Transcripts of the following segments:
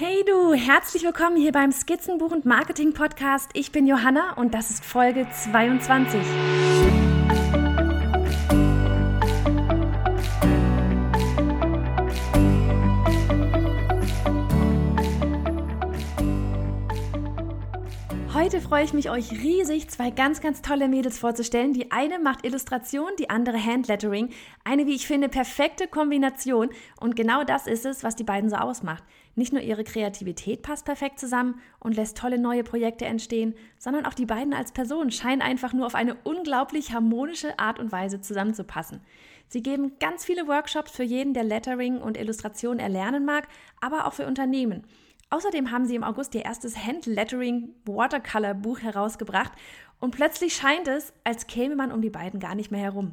Hey du, herzlich willkommen hier beim Skizzenbuch und Marketing Podcast. Ich bin Johanna und das ist Folge 22. Heute freue ich mich, euch riesig zwei ganz, ganz tolle Mädels vorzustellen. Die eine macht Illustration, die andere Handlettering. Eine, wie ich finde, perfekte Kombination. Und genau das ist es, was die beiden so ausmacht. Nicht nur ihre Kreativität passt perfekt zusammen und lässt tolle neue Projekte entstehen, sondern auch die beiden als Person scheinen einfach nur auf eine unglaublich harmonische Art und Weise zusammenzupassen. Sie geben ganz viele Workshops für jeden, der Lettering und Illustration erlernen mag, aber auch für Unternehmen. Außerdem haben sie im August ihr erstes Hand-Lettering Watercolor Buch herausgebracht und plötzlich scheint es, als käme man um die beiden gar nicht mehr herum.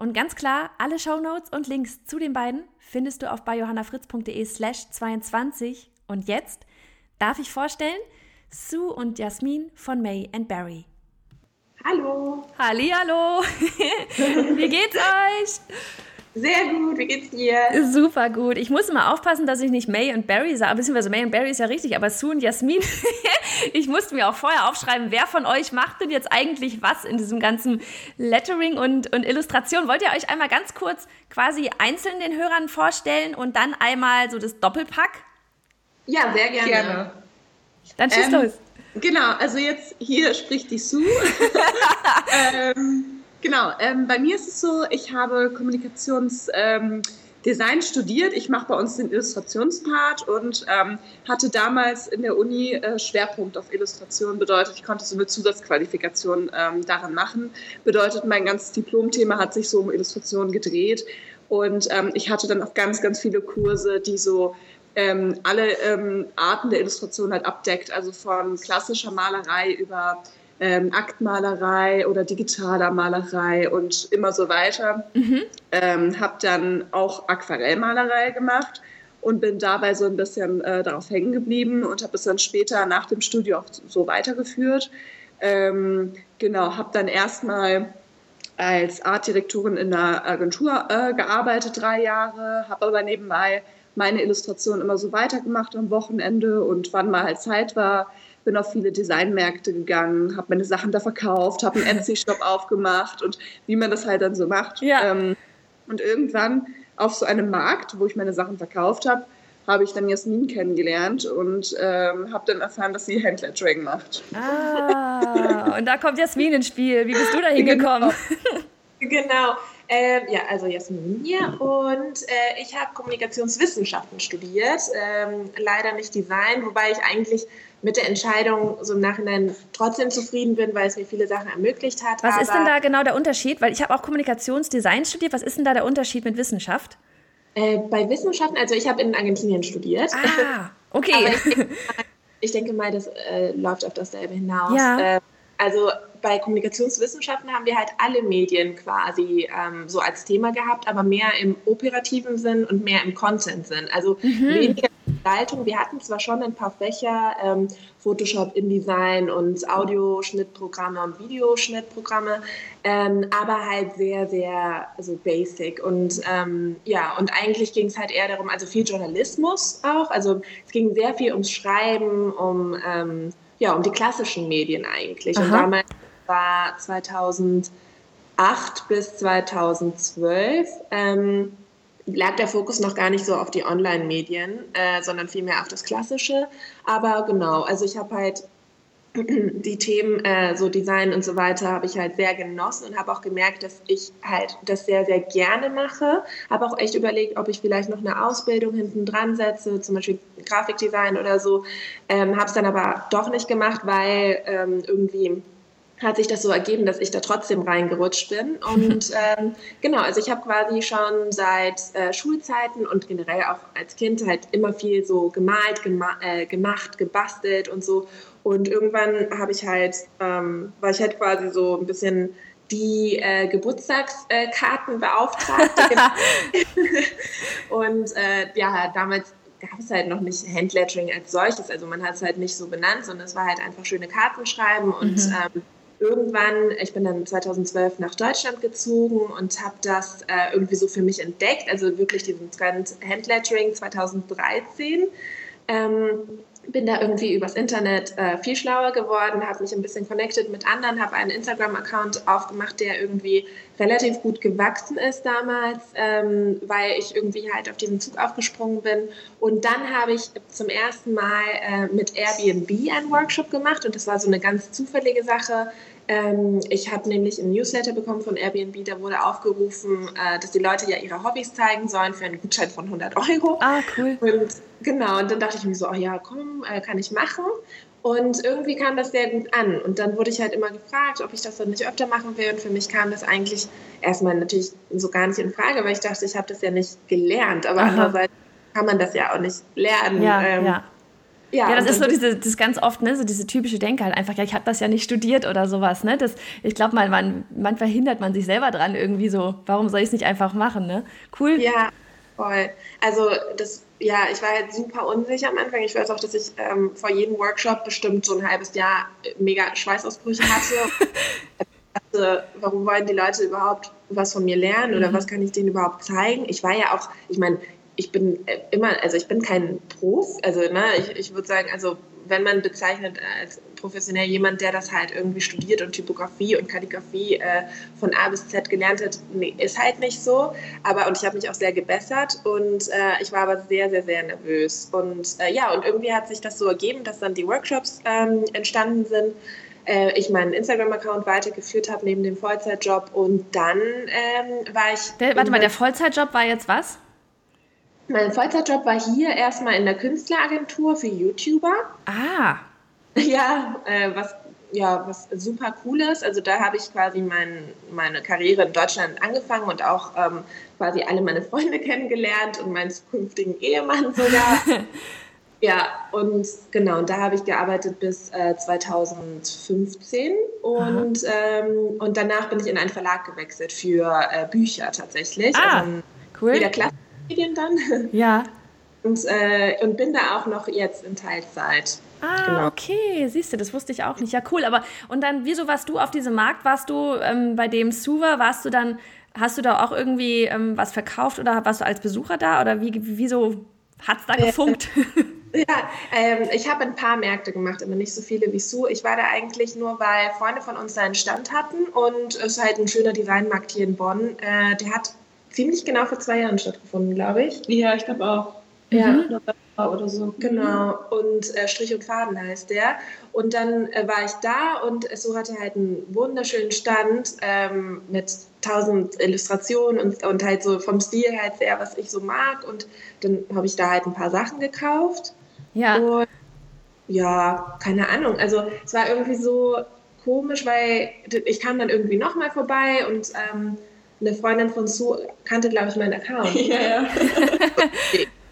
Und ganz klar, alle Shownotes und Links zu den beiden findest du auf biohannafritz.de slash 22. Und jetzt darf ich vorstellen, Sue und Jasmin von May and Barry. Hallo. Halli, hallo. Wie geht's euch? Sehr gut, wie geht's dir? Super gut. Ich muss immer aufpassen, dass ich nicht May und Barry sage, beziehungsweise May und Barry ist ja richtig, aber Sue und Jasmin, ich musste mir auch vorher aufschreiben, wer von euch macht denn jetzt eigentlich was in diesem ganzen Lettering und, und Illustration. Wollt ihr euch einmal ganz kurz quasi einzeln den Hörern vorstellen und dann einmal so das Doppelpack? Ja, sehr gerne. gerne. Dann schieß ähm, los. Genau, also jetzt hier spricht die Sue. ähm, Genau, ähm, bei mir ist es so, ich habe Kommunikationsdesign ähm, studiert. Ich mache bei uns den Illustrationspart und ähm, hatte damals in der Uni äh, Schwerpunkt auf Illustration. Bedeutet, ich konnte so eine Zusatzqualifikation ähm, daran machen. Bedeutet, mein ganzes Diplomthema hat sich so um Illustration gedreht. Und ähm, ich hatte dann auch ganz, ganz viele Kurse, die so ähm, alle Arten der Illustration halt abdeckt. Also von klassischer Malerei über ähm, Aktmalerei oder digitaler Malerei und immer so weiter. Mhm. Ähm, habe dann auch Aquarellmalerei gemacht und bin dabei so ein bisschen äh, darauf hängen geblieben und habe es dann später nach dem Studio auch so weitergeführt. Ähm, genau, habe dann erstmal als Artdirektorin in einer Agentur äh, gearbeitet, drei Jahre, habe aber nebenbei meine Illustration immer so weitergemacht am Wochenende und wann mal halt Zeit war, bin auf viele Designmärkte gegangen, habe meine Sachen da verkauft, habe einen Etsy-Shop aufgemacht und wie man das halt dann so macht. Ja. Ähm, und irgendwann auf so einem Markt, wo ich meine Sachen verkauft habe, habe ich dann Jasmin kennengelernt und ähm, habe dann erfahren, dass sie Handlettering macht. Ah, und da kommt Jasmin ins Spiel. Wie bist du da hingekommen? Genau. genau. Ähm, ja, also Jasmin hier und äh, ich habe Kommunikationswissenschaften studiert, ähm, leider nicht Design, wobei ich eigentlich mit der Entscheidung so im Nachhinein trotzdem zufrieden bin, weil es mir viele Sachen ermöglicht hat. Was ist denn da genau der Unterschied? Weil ich habe auch Kommunikationsdesign studiert. Was ist denn da der Unterschied mit Wissenschaft? Äh, bei Wissenschaften, also ich habe in Argentinien studiert. Ah, okay. ich, denke, ich, denke mal, das äh, läuft auf dasselbe hinaus. Ja. Äh, also bei Kommunikationswissenschaften haben wir halt alle Medien quasi ähm, so als Thema gehabt, aber mehr im operativen Sinn und mehr im Content-Sinn. Also mhm. weniger Gestaltung. Wir hatten zwar schon ein paar Fächer, ähm, Photoshop, InDesign und Audioschnittprogramme und Videoschnittprogramme, ähm, aber halt sehr, sehr also basic. Und ähm, ja, und eigentlich ging es halt eher darum, also viel Journalismus auch. Also es ging sehr viel ums Schreiben, um, ähm, ja, um die klassischen Medien eigentlich. Aha. Und damals war 2008 bis 2012 ähm, lag der Fokus noch gar nicht so auf die Online-Medien, äh, sondern vielmehr auf das Klassische. Aber genau, also ich habe halt die Themen, äh, so Design und so weiter, habe ich halt sehr genossen und habe auch gemerkt, dass ich halt das sehr, sehr gerne mache. Habe auch echt überlegt, ob ich vielleicht noch eine Ausbildung hinten dran setze, zum Beispiel Grafikdesign oder so. Ähm, habe es dann aber doch nicht gemacht, weil ähm, irgendwie hat sich das so ergeben, dass ich da trotzdem reingerutscht bin. Und ähm, genau, also ich habe quasi schon seit äh, Schulzeiten und generell auch als Kind halt immer viel so gemalt, gema äh, gemacht, gebastelt und so. Und irgendwann habe ich halt, ähm, war ich halt quasi so ein bisschen die äh, Geburtstagskarten äh, beauftragt. und äh, ja, damals gab es halt noch nicht Handlettering als solches. Also man hat es halt nicht so benannt, sondern es war halt einfach schöne Karten schreiben und mhm. ähm, irgendwann, ich bin dann 2012 nach Deutschland gezogen und habe das äh, irgendwie so für mich entdeckt, also wirklich diesen Trend Handlettering 2013. Ähm, bin da irgendwie übers Internet äh, viel schlauer geworden, habe mich ein bisschen connected mit anderen, habe einen Instagram-Account aufgemacht, der irgendwie relativ gut gewachsen ist damals, ähm, weil ich irgendwie halt auf diesen Zug aufgesprungen bin. Und dann habe ich zum ersten Mal äh, mit Airbnb einen Workshop gemacht und das war so eine ganz zufällige Sache. Ähm, ich habe nämlich ein Newsletter bekommen von Airbnb, da wurde aufgerufen, äh, dass die Leute ja ihre Hobbys zeigen sollen für einen Gutschein von 100 Euro. Ah, cool. Und genau, und dann dachte ich mir so, oh ja, komm, äh, kann ich machen. Und irgendwie kam das sehr gut an. Und dann wurde ich halt immer gefragt, ob ich das dann nicht öfter machen will. Und für mich kam das eigentlich erstmal natürlich so gar nicht in Frage, weil ich dachte, ich habe das ja nicht gelernt. Aber Aha. andererseits kann man das ja auch nicht lernen. Ja, ähm, ja. Ja, ja, das ist so diese, das ganz oft, ne, so diese typische Denke halt einfach, ja, ich habe das ja nicht studiert oder sowas, ne? Das, ich glaube mal, man, manchmal hindert man sich selber dran irgendwie so, warum soll ich es nicht einfach machen, ne? Cool. Ja, voll. Also das, ja, ich war halt super unsicher am Anfang. Ich weiß auch, dass ich ähm, vor jedem Workshop bestimmt so ein halbes Jahr mega Schweißausbrüche hatte. dachte, warum wollen die Leute überhaupt was von mir lernen oder mhm. was kann ich denen überhaupt zeigen? Ich war ja auch, ich meine, ich bin äh, immer, also ich bin kein Prof, also ne, ich, ich würde sagen, also wenn man bezeichnet als professionell jemand, der das halt irgendwie studiert und Typografie und Kalligrafie äh, von A bis Z gelernt hat, nee, ist halt nicht so. Aber und ich habe mich auch sehr gebessert und äh, ich war aber sehr, sehr, sehr nervös. Und äh, ja, und irgendwie hat sich das so ergeben, dass dann die Workshops ähm, entstanden sind äh, ich meinen Instagram-Account weitergeführt habe neben dem Vollzeitjob und dann ähm, war ich. Der, warte mal, der Vollzeitjob war jetzt was? Mein Vollzeitjob war hier erstmal in der Künstleragentur für YouTuber. Ah. Ja, äh, was ja, was super cool ist. Also da habe ich quasi mein, meine Karriere in Deutschland angefangen und auch ähm, quasi alle meine Freunde kennengelernt und meinen zukünftigen Ehemann sogar. ja, und genau, und da habe ich gearbeitet bis äh, 2015 und, ähm, und danach bin ich in einen Verlag gewechselt für äh, Bücher tatsächlich. Ah, also, cool. Wieder Klasse Medien dann. Ja. Und, äh, und bin da auch noch jetzt in Teilzeit. Ah, genau. okay, siehst du, das wusste ich auch nicht. Ja, cool. Aber und dann, wieso warst du auf diesem Markt? Warst du ähm, bei dem Suva? Warst du dann, hast du da auch irgendwie ähm, was verkauft oder warst du als Besucher da? Oder wie, wieso hat es da gefunkt? Ja, ähm, ich habe ein paar Märkte gemacht, aber nicht so viele wie Sue. Ich war da eigentlich nur, weil Freunde von uns da einen Stand hatten und es ist halt ein schöner Designmarkt hier in Bonn. Äh, der hat ziemlich genau vor zwei Jahren stattgefunden, glaube ich. Ja, ich glaube auch. Ja. Mhm. Oder so. Genau. Und äh, Strich und Faden heißt der. Und dann äh, war ich da und so hatte halt einen wunderschönen Stand ähm, mit tausend Illustrationen und, und halt so vom Stil halt sehr, was ich so mag. Und dann habe ich da halt ein paar Sachen gekauft. Ja. Und ja, keine Ahnung. Also es war irgendwie so komisch, weil ich kam dann irgendwie nochmal vorbei und ähm, eine Freundin von Sue kannte, glaube ich, meinen Account. Ja, ja.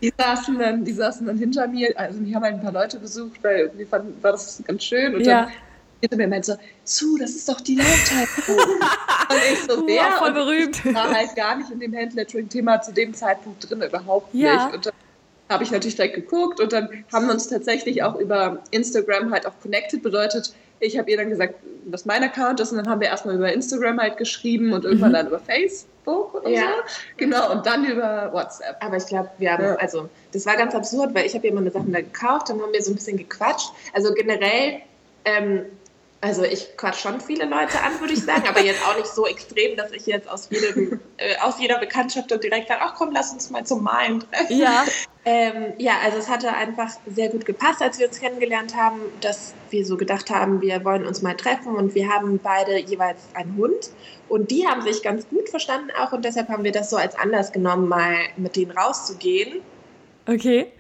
die, saßen dann, die saßen dann hinter mir, also die haben halt ein paar Leute besucht, weil irgendwie fand, war das ganz schön. Und ja. dann hinter mir meinte so, Sue, das ist doch die Lifetime. und ich so, wer? voll berühmt. Ich war halt gar nicht in dem Handlettering-Thema zu dem Zeitpunkt drin, überhaupt ja. nicht. Und dann habe ich natürlich direkt geguckt und dann haben wir uns tatsächlich auch über Instagram halt auch connected, bedeutet, ich habe ihr dann gesagt, was mein Account ist und dann haben wir erstmal über Instagram halt geschrieben und irgendwann mhm. dann über Facebook oder ja. so. Genau, und dann über WhatsApp. Aber ich glaube, wir haben, ja. also das war ganz absurd, weil ich habe ja meine Sachen da gekauft, dann haben wir so ein bisschen gequatscht. Also generell ähm, also ich quatsch schon viele Leute an, würde ich sagen, aber jetzt auch nicht so extrem, dass ich jetzt aus, jedem, äh, aus jeder Bekanntschaft und direkt sage, ach komm, lass uns mal zum Malen treffen. Ja. Ähm, ja, also es hatte einfach sehr gut gepasst, als wir uns kennengelernt haben, dass wir so gedacht haben, wir wollen uns mal treffen und wir haben beide jeweils einen Hund und die haben sich ganz gut verstanden auch und deshalb haben wir das so als Anlass genommen, mal mit denen rauszugehen. Okay.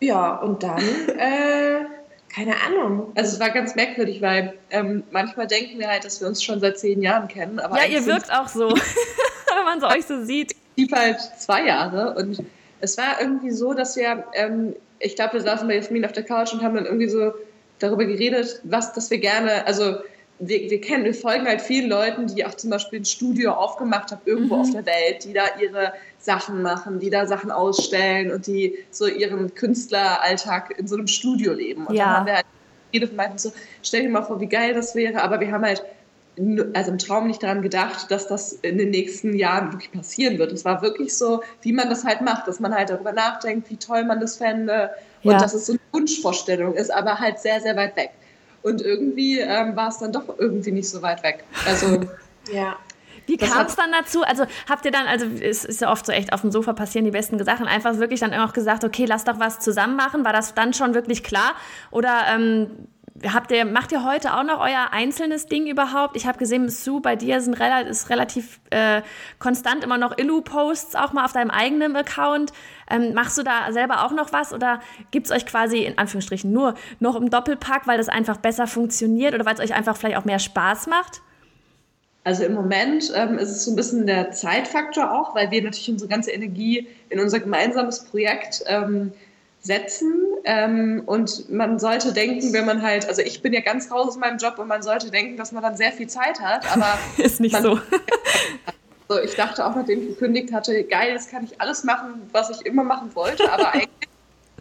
Ja, und dann... Äh, keine Ahnung. Also es war ganz merkwürdig, weil ähm, manchmal denken wir halt, dass wir uns schon seit zehn Jahren kennen. Aber ja, ihr wirkt auch so, wenn man so euch so sieht. Ich halt zwei Jahre und es war irgendwie so, dass wir, ähm, ich glaube, wir saßen bei Jasmin auf der Couch und haben dann irgendwie so darüber geredet, was, dass wir gerne, also wir, wir kennen, wir folgen halt vielen Leuten, die auch zum Beispiel ein Studio aufgemacht haben, irgendwo mhm. auf der Welt, die da ihre Sachen machen, die da Sachen ausstellen und die so ihren Künstleralltag in so einem Studio leben. Und ja. dann haben wir halt jede von meinten so, stell dir mal vor, wie geil das wäre, aber wir haben halt also im Traum nicht daran gedacht, dass das in den nächsten Jahren wirklich passieren wird. Es war wirklich so, wie man das halt macht, dass man halt darüber nachdenkt, wie toll man das fände ja. und dass es so eine Wunschvorstellung ist, aber halt sehr, sehr weit weg. Und irgendwie ähm, war es dann doch irgendwie nicht so weit weg. Also, ja. Wie kam es dann dazu? Also habt ihr dann, also es ist ja oft so echt auf dem Sofa passieren die besten Sachen, einfach wirklich dann auch gesagt, okay, lass doch was zusammen machen. War das dann schon wirklich klar? Oder ähm, habt ihr, macht ihr heute auch noch euer einzelnes Ding überhaupt? Ich habe gesehen, Sue, bei dir sind rela ist relativ äh, konstant immer noch Illu-Posts, auch mal auf deinem eigenen Account. Ähm, machst du da selber auch noch was oder gibt es euch quasi in Anführungsstrichen nur noch im Doppelpack, weil das einfach besser funktioniert oder weil es euch einfach vielleicht auch mehr Spaß macht? Also im Moment ähm, ist es so ein bisschen der Zeitfaktor auch, weil wir natürlich unsere ganze Energie in unser gemeinsames Projekt ähm, setzen. Ähm, und man sollte denken, wenn man halt, also ich bin ja ganz raus aus meinem Job und man sollte denken, dass man dann sehr viel Zeit hat, aber ist nicht so. so. Ich dachte auch, nachdem ich gekündigt hatte, geil, das kann ich alles machen, was ich immer machen wollte, aber eigentlich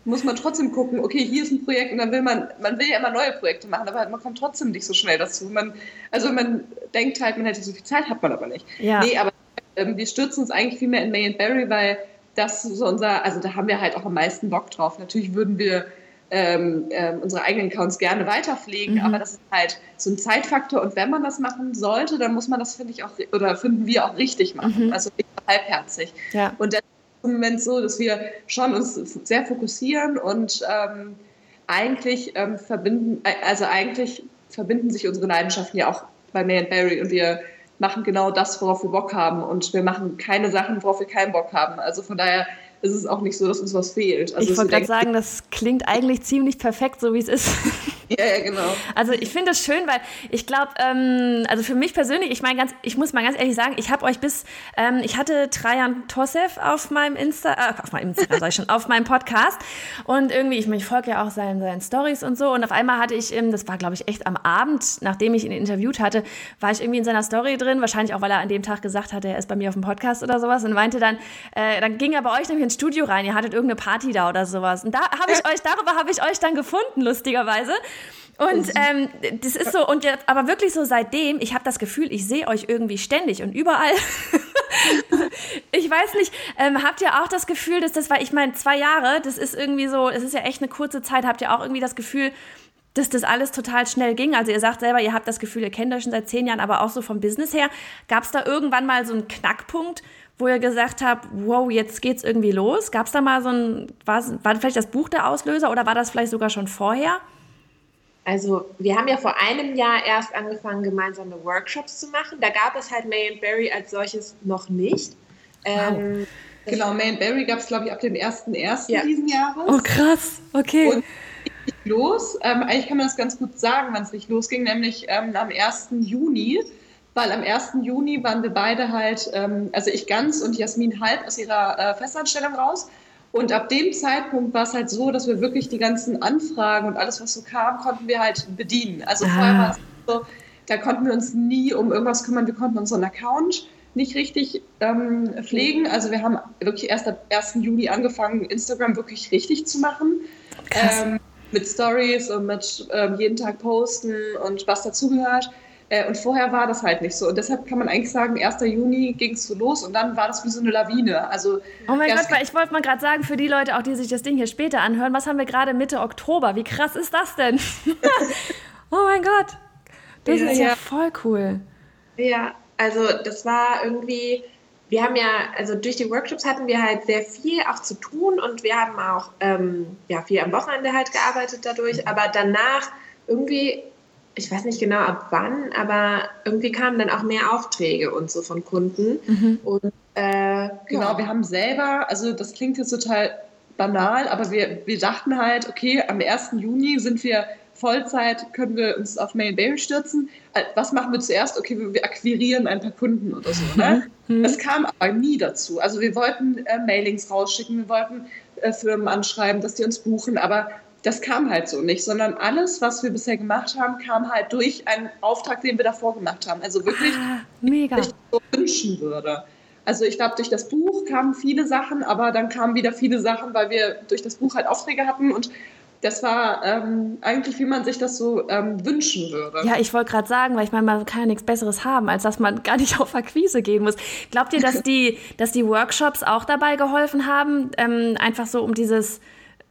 muss man trotzdem gucken, okay, hier ist ein Projekt und dann will man, man will ja immer neue Projekte machen, aber man kommt trotzdem nicht so schnell dazu. Man, also man denkt halt, man hätte so viel Zeit, hat man aber nicht. Ja. Nee, aber ähm, wir stürzen uns eigentlich viel mehr in May and Barry, weil das so unser, also da haben wir halt auch am meisten Bock drauf. Natürlich würden wir ähm, äh, unsere eigenen Accounts gerne weiterpflegen, mhm. aber das ist halt so ein Zeitfaktor und wenn man das machen sollte, dann muss man das, finde ich, auch, oder finden wir auch richtig machen, mhm. also nicht halbherzig. Ja. Und das ist im Moment so, dass wir schon uns sehr fokussieren und ähm, eigentlich ähm, verbinden, äh, also eigentlich verbinden sich unsere Leidenschaften ja auch bei May and Barry und wir machen genau das, worauf wir Bock haben und wir machen keine Sachen, worauf wir keinen Bock haben. Also von daher ist es auch nicht so, dass uns was fehlt. Also ich wollte gerade sagen, das klingt eigentlich ziemlich perfekt, so wie es ist. Ja, ja, genau. Also ich finde es schön, weil ich glaube, ähm, also für mich persönlich, ich meine ganz, ich muss mal ganz ehrlich sagen, ich habe euch bis, ähm, ich hatte Trajan Tossev auf meinem Insta, äh, auf meinem Instagram, sag ich schon, auf meinem Podcast und irgendwie, ich, ich folge ja auch seinen, seinen Stories und so und auf einmal hatte ich, ähm, das war glaube ich echt am Abend, nachdem ich ihn interviewt hatte, war ich irgendwie in seiner Story drin, wahrscheinlich auch, weil er an dem Tag gesagt hatte, er ist bei mir auf dem Podcast oder sowas und meinte dann, äh, dann ging er bei euch nämlich ins Studio rein, ihr hattet irgendeine Party da oder sowas und da habe ich euch, darüber habe ich euch dann gefunden, lustigerweise und ähm, das ist so, und jetzt, aber wirklich so seitdem, ich habe das Gefühl, ich sehe euch irgendwie ständig und überall. ich weiß nicht, ähm, habt ihr auch das Gefühl, dass das, weil ich meine, zwei Jahre, das ist irgendwie so, es ist ja echt eine kurze Zeit, habt ihr auch irgendwie das Gefühl, dass das alles total schnell ging. Also ihr sagt selber, ihr habt das Gefühl, ihr kennt euch schon seit zehn Jahren, aber auch so vom Business her. Gab es da irgendwann mal so einen Knackpunkt, wo ihr gesagt habt, wow, jetzt geht's irgendwie los? Gab es da mal so ein, war, war vielleicht das Buch der Auslöser oder war das vielleicht sogar schon vorher? Also wir haben ja vor einem Jahr erst angefangen, gemeinsame Workshops zu machen. Da gab es halt May and Berry als solches noch nicht. Ähm, genau, May and Berry gab es, glaube ich, ab dem 1.1. Ja. diesen Jahres. Oh krass, okay. Und los. Ähm, eigentlich kann man das ganz gut sagen, wann es richtig losging, nämlich ähm, am 1. Juni, weil am 1. Juni waren wir beide halt, ähm, also ich ganz und Jasmin halb aus ihrer äh, Festanstellung raus und ab dem Zeitpunkt war es halt so, dass wir wirklich die ganzen Anfragen und alles, was so kam, konnten wir halt bedienen. Also ah. vorher war es so, da konnten wir uns nie um irgendwas kümmern. Wir konnten unseren Account nicht richtig ähm, pflegen. Also wir haben wirklich erst ab 1. Juli angefangen, Instagram wirklich richtig zu machen. Ähm, mit Stories und mit ähm, jeden Tag posten und was dazugehört. Äh, und vorher war das halt nicht so. Und deshalb kann man eigentlich sagen, 1. Juni ging es so los und dann war das wie so eine Lawine. Also, oh mein Gott, weil ich wollte mal gerade sagen, für die Leute, auch die sich das Ding hier später anhören, was haben wir gerade Mitte Oktober? Wie krass ist das denn? oh mein Gott. Das ja, ist ja, ja voll cool. Ja, also das war irgendwie, wir haben ja, also durch die Workshops hatten wir halt sehr viel auch zu tun und wir haben auch ähm, ja, viel am Wochenende halt gearbeitet dadurch, aber danach irgendwie ich weiß nicht genau ab wann, aber irgendwie kamen dann auch mehr Aufträge und so von Kunden. Mhm. Und äh, genau, ja. wir haben selber, also das klingt jetzt total banal, aber wir, wir dachten halt, okay, am 1. Juni sind wir Vollzeit, können wir uns auf Mail Baby stürzen. Äh, was machen wir zuerst? Okay, wir akquirieren ein paar Kunden oder so. Ne? Mhm. Das kam aber nie dazu. Also wir wollten äh, Mailings rausschicken, wir wollten äh, Firmen anschreiben, dass die uns buchen, aber das kam halt so nicht, sondern alles, was wir bisher gemacht haben, kam halt durch einen Auftrag, den wir davor gemacht haben. Also wirklich, ah, mega. ich so wünschen würde. Also ich glaube, durch das Buch kamen viele Sachen, aber dann kamen wieder viele Sachen, weil wir durch das Buch halt Aufträge hatten und das war ähm, eigentlich, wie man sich das so ähm, wünschen würde. Ja, ich wollte gerade sagen, weil ich meine, man kann ja nichts Besseres haben, als dass man gar nicht auf Akquise gehen muss. Glaubt ihr, dass die, dass die Workshops auch dabei geholfen haben, ähm, einfach so um dieses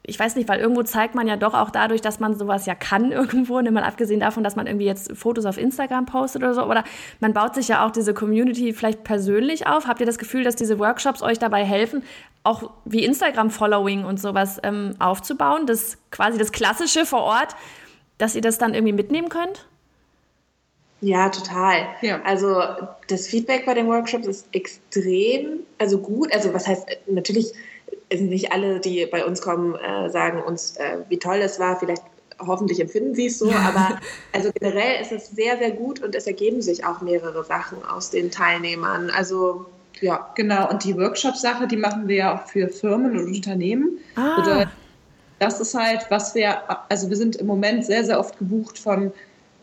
ich weiß nicht, weil irgendwo zeigt man ja doch auch dadurch, dass man sowas ja kann irgendwo, ne, mal abgesehen davon, dass man irgendwie jetzt Fotos auf Instagram postet oder so, oder man baut sich ja auch diese Community vielleicht persönlich auf. Habt ihr das Gefühl, dass diese Workshops euch dabei helfen, auch wie Instagram-Following und sowas ähm, aufzubauen, das quasi das Klassische vor Ort, dass ihr das dann irgendwie mitnehmen könnt? Ja, total. Ja. Also das Feedback bei den Workshops ist extrem, also gut. Also was heißt, natürlich sind nicht alle, die bei uns kommen, äh, sagen uns, äh, wie toll es war. Vielleicht hoffentlich empfinden sie es so, aber also generell ist es sehr, sehr gut und es ergeben sich auch mehrere Sachen aus den Teilnehmern. Also ja. Genau, und die Workshop-Sache, die machen wir ja auch für Firmen und Unternehmen. Ah. Oder das ist halt, was wir, also wir sind im Moment sehr, sehr oft gebucht von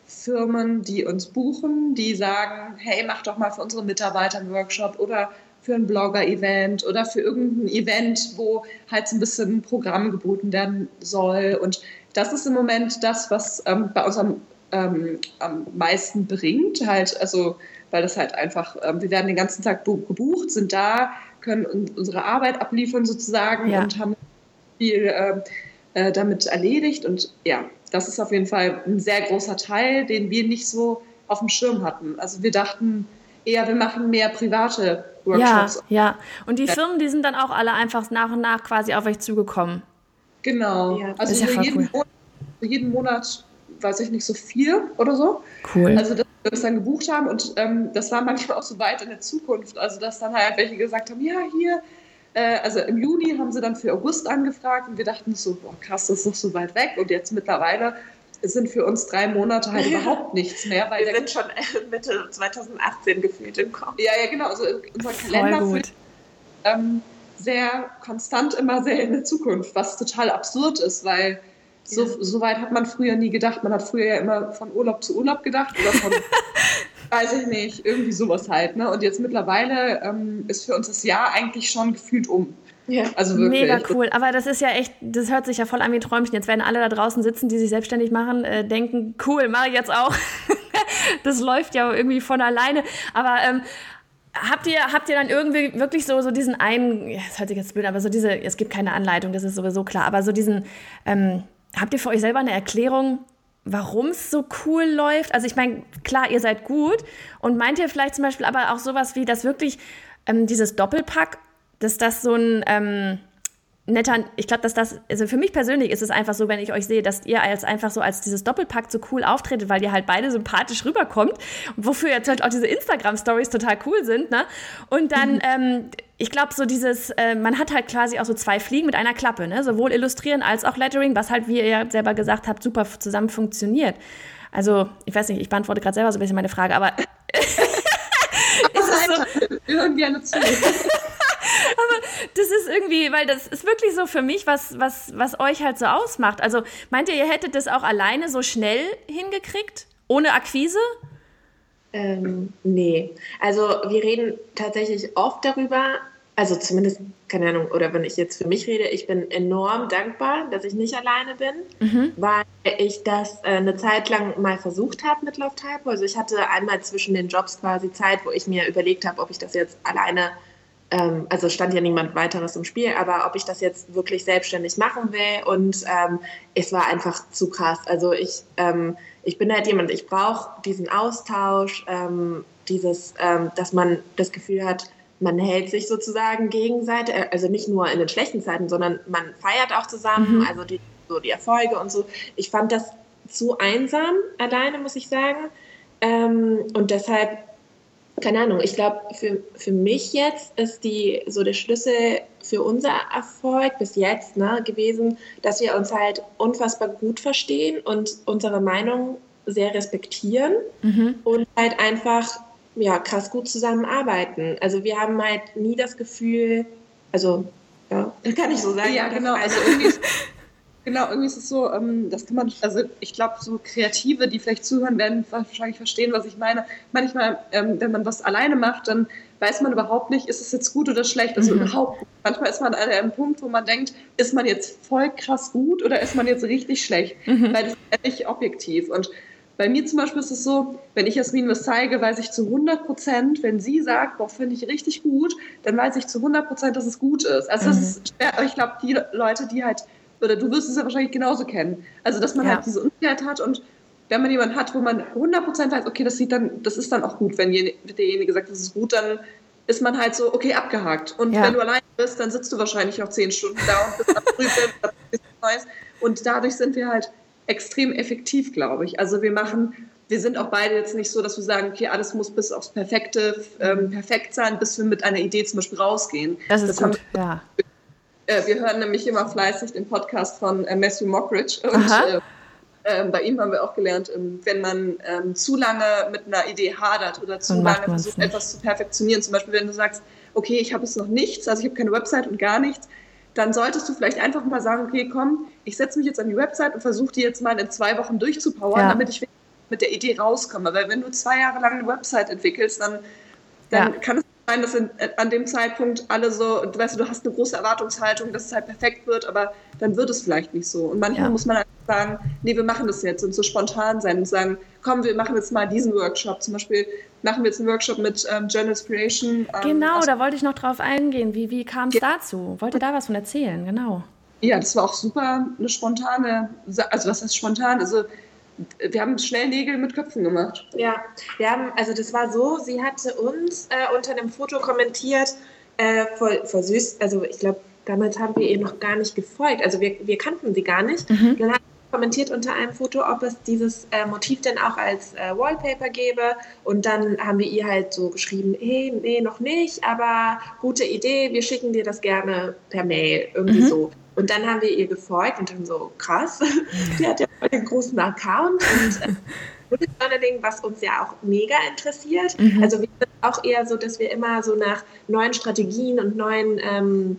Firmen, die uns buchen, die sagen, hey, mach doch mal für unsere Mitarbeiter einen Workshop oder für ein Blogger-Event oder für irgendein Event, wo halt so ein bisschen Programm geboten werden soll. Und das ist im Moment das, was ähm, bei uns am, ähm, am meisten bringt. Halt, also, weil das halt einfach, ähm, wir werden den ganzen Tag gebucht, sind da, können unsere Arbeit abliefern sozusagen ja. und haben viel ähm, äh, damit erledigt. Und ja, das ist auf jeden Fall ein sehr großer Teil, den wir nicht so auf dem Schirm hatten. Also wir dachten eher, wir machen mehr private Workshops. Ja, ja. Und die Firmen, die sind dann auch alle einfach nach und nach quasi auf euch zugekommen. Genau. Ja. Also ja jeden, cool. Monat, jeden Monat, weiß ich nicht, so vier oder so. Cool. Also dass wir das dann gebucht haben und ähm, das war manchmal auch so weit in der Zukunft. Also dass dann halt welche gesagt haben, ja, hier, äh, also im Juni haben sie dann für August angefragt und wir dachten so, boah, krass, das ist noch so weit weg. Und jetzt mittlerweile sind für uns drei Monate halt überhaupt nichts mehr. Weil wir sind schon Mitte 2018 gefühlt im Kopf. Ja, ja, genau. Also unser Kalender fühlt ähm, sehr konstant immer sehr in der Zukunft, was total absurd ist, weil so, ja. so weit hat man früher nie gedacht. Man hat früher ja immer von Urlaub zu Urlaub gedacht oder von weiß ich nicht, irgendwie sowas halt. Ne? Und jetzt mittlerweile ähm, ist für uns das Jahr eigentlich schon gefühlt um. Ja, also wirklich. Mega cool. Aber das ist ja echt, das hört sich ja voll an wie ein Träumchen. Jetzt werden alle da draußen sitzen, die sich selbstständig machen, äh, denken, cool, mache ich jetzt auch. das läuft ja irgendwie von alleine. Aber ähm, habt ihr, habt ihr dann irgendwie wirklich so, so diesen einen, das hört sich jetzt blöd, aber so diese, es gibt keine Anleitung, das ist sowieso klar, aber so diesen, ähm, habt ihr für euch selber eine Erklärung, warum es so cool läuft? Also ich meine, klar, ihr seid gut und meint ihr vielleicht zum Beispiel aber auch sowas wie, dass wirklich ähm, dieses Doppelpack, dass das so ein ähm, netter, ich glaube, dass das, also für mich persönlich ist es einfach so, wenn ich euch sehe, dass ihr als einfach so als dieses Doppelpack so cool auftretet, weil ihr halt beide sympathisch rüberkommt, wofür jetzt halt auch diese Instagram-Stories total cool sind, ne? Und dann, mhm. ähm, ich glaube, so dieses, äh, man hat halt quasi auch so zwei Fliegen mit einer Klappe, ne? Sowohl Illustrieren als auch Lettering, was halt, wie ihr ja selber gesagt habt, super zusammen funktioniert. Also, ich weiß nicht, ich beantworte gerade selber so ein bisschen meine Frage, aber. ist es so, wir hören gerne zu. Aber das ist irgendwie, weil das ist wirklich so für mich, was, was, was euch halt so ausmacht. Also meint ihr, ihr hättet das auch alleine so schnell hingekriegt? Ohne Akquise? Ähm, nee. Also wir reden tatsächlich oft darüber, also zumindest, keine Ahnung, oder wenn ich jetzt für mich rede, ich bin enorm dankbar, dass ich nicht alleine bin, mhm. weil ich das äh, eine Zeit lang mal versucht habe mit Love Typo. Also ich hatte einmal zwischen den Jobs quasi Zeit, wo ich mir überlegt habe, ob ich das jetzt alleine ähm, also stand ja niemand weiteres im Spiel, aber ob ich das jetzt wirklich selbstständig machen will und ähm, es war einfach zu krass. Also ich, ähm, ich bin halt jemand, ich brauche diesen Austausch, ähm, dieses, ähm, dass man das Gefühl hat, man hält sich sozusagen gegenseitig, äh, also nicht nur in den schlechten Zeiten, sondern man feiert auch zusammen, mhm. also die, so die Erfolge und so. Ich fand das zu einsam alleine, muss ich sagen. Ähm, und deshalb keine Ahnung, ich glaube, für, für mich jetzt ist die so der Schlüssel für unser Erfolg bis jetzt ne, gewesen, dass wir uns halt unfassbar gut verstehen und unsere Meinung sehr respektieren mhm. und halt einfach ja krass gut zusammenarbeiten. Also wir haben halt nie das Gefühl, also ja, kann ich so sagen. Ja, genau. Also irgendwie Genau, irgendwie ist es so, ähm, das kann man, also ich glaube, so Kreative, die vielleicht zuhören, werden wahrscheinlich verstehen, was ich meine. Manchmal, ähm, wenn man was alleine macht, dann weiß man überhaupt nicht, ist es jetzt gut oder schlecht. Also mhm. überhaupt. Manchmal ist man an einem Punkt, wo man denkt, ist man jetzt voll krass gut oder ist man jetzt richtig schlecht? Mhm. Weil das ist nicht objektiv. Und bei mir zum Beispiel ist es so, wenn ich Jasmin was zeige, weiß ich zu 100 Prozent, wenn sie sagt, boah, finde ich richtig gut, dann weiß ich zu 100 Prozent, dass es gut ist. Also mhm. das ist, ich glaube, die Leute, die halt oder du wirst es ja wahrscheinlich genauso kennen. Also, dass man ja. halt diese Unsicherheit hat und wenn man jemanden hat, wo man 100% weiß, okay, das sieht dann, das ist dann auch gut, wenn derjenige sagt, das ist gut, dann ist man halt so, okay, abgehakt. Und ja. wenn du alleine bist, dann sitzt du wahrscheinlich auch zehn Stunden da und bist am Neues. Und dadurch sind wir halt extrem effektiv, glaube ich. Also wir machen, wir sind auch beide jetzt nicht so, dass wir sagen, okay, alles muss bis aufs Perfekte ähm, perfekt sein, bis wir mit einer Idee zum Beispiel rausgehen. Das ist das gut, ja. Äh, wir hören nämlich immer fleißig den Podcast von äh, Matthew Mockridge und äh, ähm, bei ihm haben wir auch gelernt, ähm, wenn man ähm, zu lange mit einer Idee hadert oder zu lange versucht, nicht. etwas zu perfektionieren, zum Beispiel wenn du sagst, okay, ich habe jetzt noch nichts, also ich habe keine Website und gar nichts, dann solltest du vielleicht einfach mal sagen, okay, komm, ich setze mich jetzt an die Website und versuche die jetzt mal in zwei Wochen durchzupowern, ja. damit ich mit der Idee rauskomme. Weil wenn du zwei Jahre lang eine Website entwickelst, dann, dann ja. kann es sein, dass in, äh, an dem Zeitpunkt alle so, du weißt, du hast eine große Erwartungshaltung, dass es halt perfekt wird, aber dann wird es vielleicht nicht so. Und manchmal ja. muss man halt sagen, nee, wir machen das jetzt und so spontan sein und sagen, komm, wir machen jetzt mal diesen Workshop. Zum Beispiel machen wir jetzt einen Workshop mit ähm, Journal Inspiration. Ähm, genau, da wollte ich noch drauf eingehen. Wie, wie kam es ja. dazu? Wollt ihr da was von erzählen? Genau. Ja, das war auch super eine spontane, also was heißt spontan? Also wir haben schnell Nägel mit Köpfen gemacht. Ja, wir haben, also das war so, sie hatte uns äh, unter einem Foto kommentiert, äh, voll, voll süß, also ich glaube, damals haben wir ihr noch gar nicht gefolgt, also wir, wir kannten sie gar nicht. Mhm. Dann hat sie kommentiert unter einem Foto, ob es dieses äh, Motiv denn auch als äh, Wallpaper gäbe und dann haben wir ihr halt so geschrieben, hey, nee, noch nicht, aber gute Idee, wir schicken dir das gerne per Mail, irgendwie mhm. so. Und dann haben wir ihr gefolgt und dann so, krass, die hat ja einen großen Account und äh, Journaling, was uns ja auch mega interessiert. Mhm. Also wir sind auch eher so, dass wir immer so nach neuen Strategien und neuen ähm,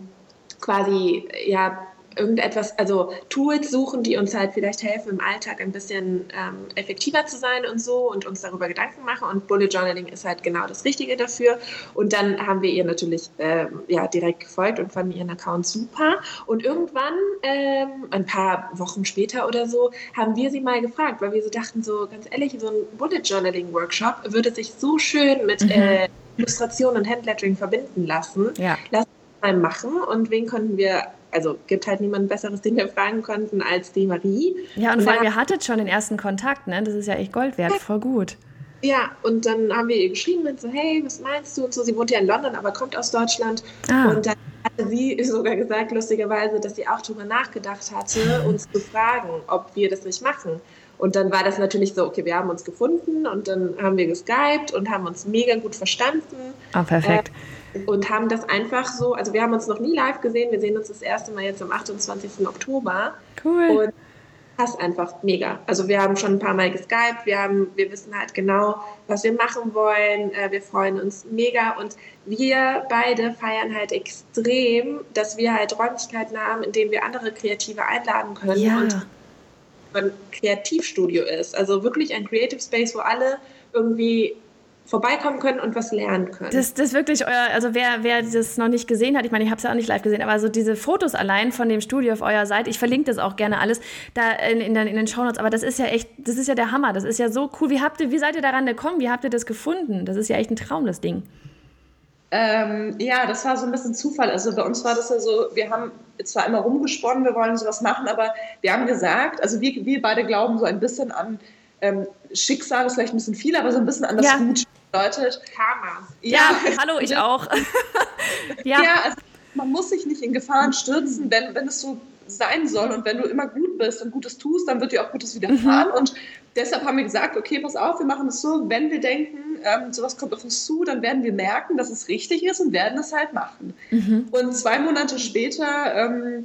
quasi ja irgendetwas, also Tools suchen, die uns halt vielleicht helfen, im Alltag ein bisschen ähm, effektiver zu sein und so und uns darüber Gedanken machen. Und Bullet Journaling ist halt genau das Richtige dafür. Und dann haben wir ihr natürlich ähm, ja, direkt gefolgt und fanden ihren Account super. Und irgendwann, ähm, ein paar Wochen später oder so, haben wir sie mal gefragt, weil wir so dachten, so ganz ehrlich, so ein Bullet Journaling Workshop würde sich so schön mit mhm. äh, Illustration und Handlettering verbinden lassen. Ja. Lass mal machen und wen konnten wir also gibt halt niemand Besseres, den wir fragen konnten als die Marie. Ja, und, und vor allem, ihr hattet schon den ersten Kontakt, ne? Das ist ja echt Gold wert, voll gut. Ja, und dann haben wir ihr geschrieben und so, hey, was meinst du? Und so, sie wohnt ja in London, aber kommt aus Deutschland. Ah. Und dann hatte sie sogar gesagt, lustigerweise, dass sie auch darüber nachgedacht hatte, uns zu fragen, ob wir das nicht machen. Und dann war das natürlich so, okay, wir haben uns gefunden und dann haben wir geskypt und haben uns mega gut verstanden. Ah, perfekt. Äh, und haben das einfach so, also wir haben uns noch nie live gesehen, wir sehen uns das erste Mal jetzt am 28. Oktober. Cool. Und passt einfach mega. Also wir haben schon ein paar Mal geskypt, wir, haben, wir wissen halt genau, was wir machen wollen, äh, wir freuen uns mega und wir beide feiern halt extrem, dass wir halt Räumlichkeiten haben, in denen wir andere Kreative einladen können ja. und ein Kreativstudio ist. Also wirklich ein Creative Space, wo alle irgendwie vorbeikommen können und was lernen können. Das, das ist wirklich euer, also wer, wer das noch nicht gesehen hat, ich meine, ich habe es ja auch nicht live gesehen, aber so diese Fotos allein von dem Studio auf eurer Seite, ich verlinke das auch gerne alles da in, in, den, in den Shownotes, aber das ist ja echt, das ist ja der Hammer, das ist ja so cool. Wie habt ihr, wie seid ihr daran gekommen? Wie habt ihr das gefunden? Das ist ja echt ein Traum, das Ding. Ähm, ja, das war so ein bisschen Zufall. Also bei uns war das ja so, wir haben zwar immer rumgesponnen, wir wollen sowas machen, aber wir haben gesagt, also wir, wir beide glauben so ein bisschen an ähm, Schicksal, ist vielleicht ein bisschen viel, aber so ein bisschen an das ja. Gut bedeutet. Karma. Ja, ja hallo, ich auch. ja. ja, also man muss sich nicht in Gefahren stürzen, wenn, wenn es so sein soll und wenn du immer gut bist und Gutes tust, dann wird dir auch Gutes widerfahren. Mhm. Und deshalb haben wir gesagt, okay, pass auf, wir machen es so, wenn wir denken, ähm, sowas kommt auf uns zu, dann werden wir merken, dass es richtig ist und werden es halt machen. Mhm. Und zwei Monate später ähm,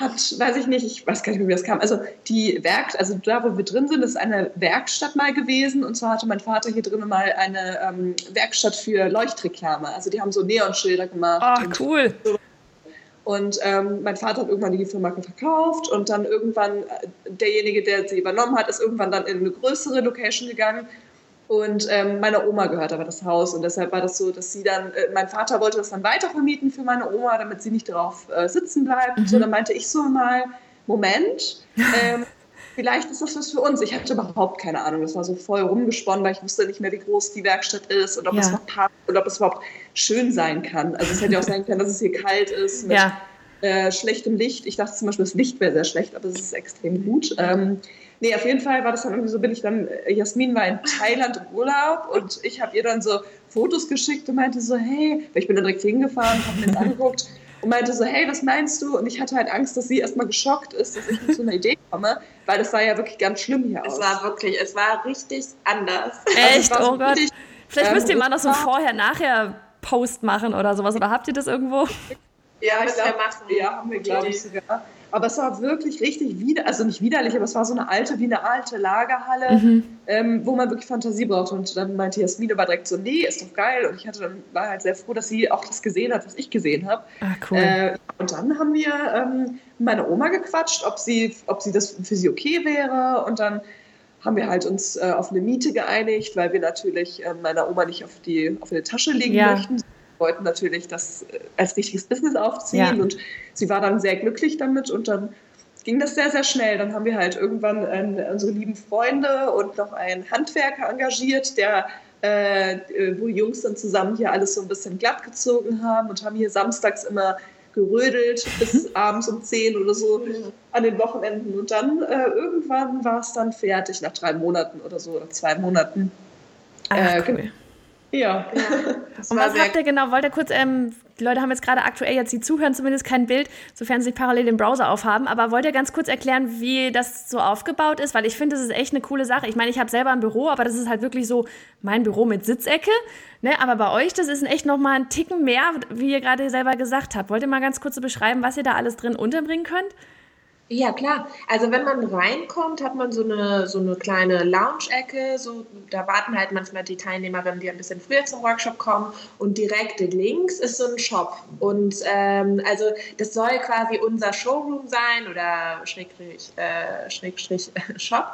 hat, weiß ich nicht, ich weiß gar nicht wie das kam. Also die Werk, also da, wo wir drin sind, ist eine Werkstatt mal gewesen. Und zwar hatte mein Vater hier drin mal eine ähm, Werkstatt für Leuchtreklame. Also die haben so Neonschilder gemacht. Ach, cool. So. Und ähm, mein Vater hat irgendwann die Firma verkauft und dann irgendwann äh, derjenige, der sie übernommen hat, ist irgendwann dann in eine größere Location gegangen und ähm, meiner Oma gehört aber das Haus. Und deshalb war das so, dass sie dann, äh, mein Vater wollte das dann weitervermieten für meine Oma, damit sie nicht drauf äh, sitzen bleibt. Mhm. So, dann meinte ich so mal, Moment, ähm, vielleicht ist das was für uns. Ich hatte überhaupt keine Ahnung. Das war so voll rumgesponnen, weil ich wusste nicht mehr, wie groß die Werkstatt ist und ob ja. es noch passt und ob es überhaupt schön sein kann. Also es hätte ja auch sein können, dass es hier kalt ist mit ja. äh, schlechtem Licht. Ich dachte zum Beispiel, das Licht wäre sehr schlecht, aber es ist extrem gut. Ähm, nee, auf jeden Fall war das dann irgendwie so, bin ich dann, äh, Jasmin war in Thailand im Urlaub und ich habe ihr dann so Fotos geschickt und meinte so, hey, ich bin dann direkt hingefahren, habe mir das angeguckt und meinte so, hey, was meinst du? Und ich hatte halt Angst, dass sie erstmal geschockt ist, dass ich mit so einer Idee komme, weil das sah ja wirklich ganz schlimm hier es aus. Es war wirklich, es war richtig anders. Echt? Also oh Gott. Richtig, Vielleicht ähm, müsst ihr mal noch so ein Vorher-Nachher-Post machen oder sowas. Oder habt ihr das irgendwo? Ja, ich glaub, ja haben wir, glaube ich, sogar. Aber es war wirklich richtig wieder, also nicht widerlich, aber es war so eine alte, wie eine alte Lagerhalle, mhm. ähm, wo man wirklich Fantasie braucht. Und dann meinte Jasmine aber direkt so, nee, ist doch geil. Und ich hatte dann, war halt sehr froh, dass sie auch das gesehen hat, was ich gesehen habe. Ah, cool. Äh, und dann haben wir ähm, meine Oma gequatscht, ob sie, ob sie das für sie okay wäre. Und dann haben wir halt uns äh, auf eine Miete geeinigt, weil wir natürlich äh, meiner Oma nicht auf die auf eine Tasche legen ja. möchten wollten natürlich das äh, als richtiges Business aufziehen ja. und sie war dann sehr glücklich damit und dann ging das sehr, sehr schnell. Dann haben wir halt irgendwann äh, unsere lieben Freunde und noch einen Handwerker engagiert, der äh, wo die Jungs dann zusammen hier alles so ein bisschen glatt gezogen haben und haben hier samstags immer gerödelt bis abends um 10 oder so an den Wochenenden. Und dann äh, irgendwann war es dann fertig, nach drei Monaten oder so, oder zwei Monaten. Ach, äh, cool. Ja. ja und was habt ihr genau? Wollt ihr kurz, ähm, die Leute haben jetzt gerade aktuell jetzt, die zuhören, zumindest kein Bild, sofern sie parallel den Browser aufhaben. Aber wollt ihr ganz kurz erklären, wie das so aufgebaut ist? Weil ich finde, das ist echt eine coole Sache. Ich meine, ich habe selber ein Büro, aber das ist halt wirklich so mein Büro mit Sitzecke. Ne? Aber bei euch, das ist echt nochmal ein Ticken mehr, wie ihr gerade selber gesagt habt. Wollt ihr mal ganz kurz so beschreiben, was ihr da alles drin unterbringen könnt? Ja, klar. Also wenn man reinkommt, hat man so eine, so eine kleine Lounge-Ecke. So, da warten halt manchmal die Teilnehmerinnen, die ein bisschen früher zum Workshop kommen. Und direkt links ist so ein Shop. Und ähm, also das soll quasi unser Showroom sein oder Schrägstrich, äh, Schrägstrich Shop.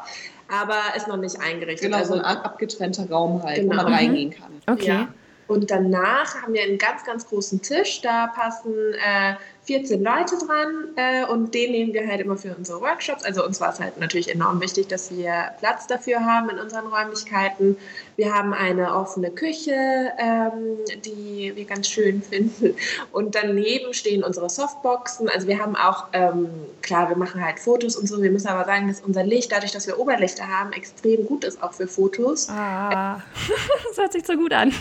Aber ist noch nicht eingerichtet. Genau, also so ein abgetrennter Raum halt, genau. wo man reingehen kann. Okay. Ja. Und danach haben wir einen ganz, ganz großen Tisch. Da passen äh, 14 Leute dran äh, und den nehmen wir halt immer für unsere Workshops. Also uns war es halt natürlich enorm wichtig, dass wir Platz dafür haben in unseren Räumlichkeiten. Wir haben eine offene Küche, ähm, die wir ganz schön finden. Und daneben stehen unsere Softboxen. Also wir haben auch, ähm, klar, wir machen halt Fotos und so. Wir müssen aber sagen, dass unser Licht, dadurch, dass wir Oberlichter haben, extrem gut ist auch für Fotos. Ah, das hört sich so gut an.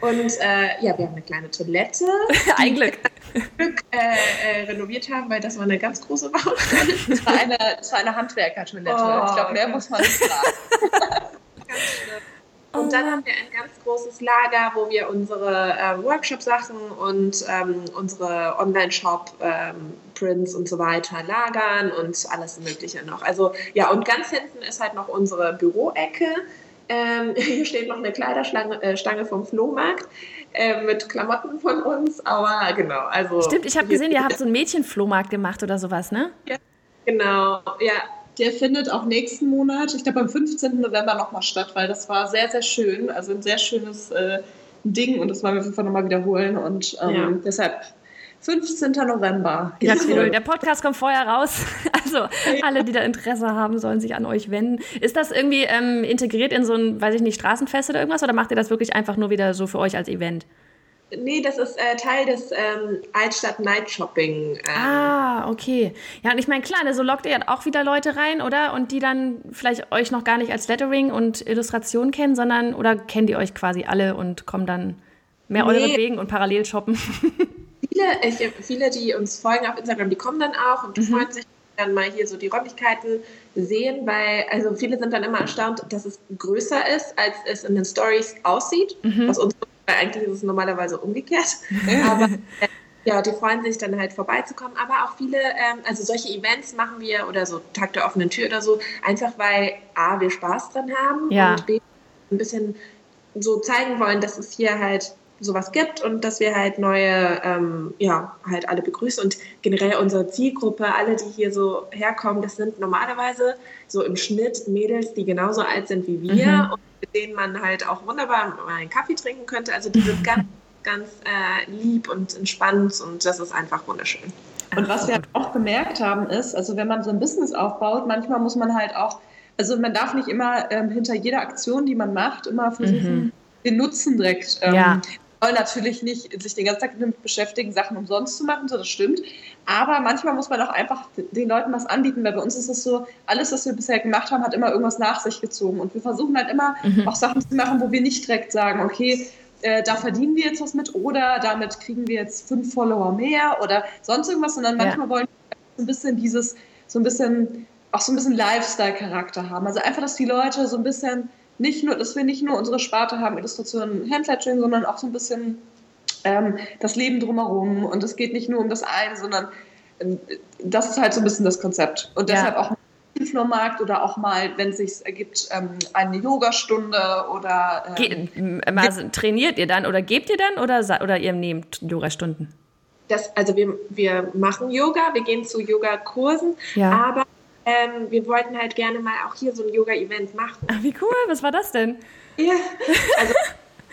Und äh, ja, wir haben eine kleine Toilette. Ein Glück. Glück äh, äh, renoviert haben, weil das war eine ganz große Baustelle. Das war eine, eine Handwerkertoilette. Oh, ich glaube, mehr muss man nicht sagen. ganz schlimm. Und dann haben wir ein ganz großes Lager, wo wir unsere äh, Workshop-Sachen und ähm, unsere Online-Shop-Prints ähm, und so weiter lagern und alles Mögliche noch. Also ja, und ganz hinten ist halt noch unsere Büroecke ähm, hier steht noch eine Kleiderstange äh, vom Flohmarkt äh, mit Klamotten von uns, aber genau, also. Stimmt, ich habe gesehen, ihr habt so einen Mädchenflohmarkt gemacht oder sowas, ne? Ja, genau, ja. Der findet auch nächsten Monat, ich glaube am 15. November nochmal statt, weil das war sehr, sehr schön. Also ein sehr schönes äh, Ding und das wollen wir auf jeden Fall nochmal wiederholen und ähm, ja. deshalb 15. November. Ja, cool. Der Podcast kommt vorher raus. Also alle, die da Interesse haben, sollen sich an euch wenden. Ist das irgendwie ähm, integriert in so ein, weiß ich nicht, Straßenfest oder irgendwas? Oder macht ihr das wirklich einfach nur wieder so für euch als Event? Nee, das ist äh, Teil des ähm, Altstadt Night Shopping. Ähm. Ah, okay. Ja, und ich meine, klar, ne, so lockt ihr auch wieder Leute rein, oder? Und die dann vielleicht euch noch gar nicht als Lettering und Illustration kennen, sondern, oder kennt ihr euch quasi alle und kommen dann mehr nee. eure Wegen und parallel shoppen? viele, ich, viele, die uns folgen auf Instagram, die kommen dann auch und mhm. freuen sich dann mal hier so die Räumlichkeiten sehen, weil also viele sind dann immer erstaunt, dass es größer ist, als es in den Stories aussieht. Mhm. Was uns eigentlich ist es normalerweise umgekehrt. Aber äh, ja, die freuen sich dann halt vorbeizukommen. Aber auch viele, ähm, also solche Events machen wir oder so Tag der offenen Tür oder so, einfach weil A, wir Spaß dran haben ja. und B, ein bisschen so zeigen wollen, dass es hier halt sowas gibt und dass wir halt neue, ähm, ja, halt alle begrüßen und generell unsere Zielgruppe, alle, die hier so herkommen, das sind normalerweise so im Schnitt Mädels, die genauso alt sind wie wir mhm. und mit denen man halt auch wunderbar mal einen Kaffee trinken könnte. Also die sind ganz, ganz äh, lieb und entspannt und das ist einfach wunderschön. Und was wir auch gemerkt haben ist, also wenn man so ein Business aufbaut, manchmal muss man halt auch, also man darf nicht immer ähm, hinter jeder Aktion, die man macht, immer versuchen, mhm. den Nutzen direkt ähm, ja wollen natürlich nicht sich den ganzen Tag damit beschäftigen, Sachen umsonst zu machen, so das stimmt. Aber manchmal muss man auch einfach den Leuten was anbieten, weil bei uns ist es so, alles, was wir bisher gemacht haben, hat immer irgendwas nach sich gezogen. Und wir versuchen halt immer mhm. auch Sachen zu machen, wo wir nicht direkt sagen, okay, äh, da verdienen wir jetzt was mit oder damit kriegen wir jetzt fünf Follower mehr oder sonst irgendwas, sondern manchmal ja. wollen wir so ein bisschen dieses, so ein bisschen, auch so ein bisschen Lifestyle-Charakter haben. Also einfach, dass die Leute so ein bisschen nicht nur, dass wir nicht nur unsere Sparte haben, Illustration, Handlettering, sondern auch so ein bisschen ähm, das Leben drumherum. Und es geht nicht nur um das eine, sondern ähm, das ist halt so ein bisschen das Konzept. Und ja. deshalb auch Flohmarkt oder auch mal, wenn es sich ergibt, ähm, eine Yogastunde oder. Ähm, also, trainiert ihr dann oder gebt ihr dann oder, oder ihr nehmt Yogastunden? Das, also wir, wir machen Yoga, wir gehen zu Yogakursen, ja. aber ähm, wir wollten halt gerne mal auch hier so ein Yoga-Event machen. Ach, wie cool, was war das denn? Ja, also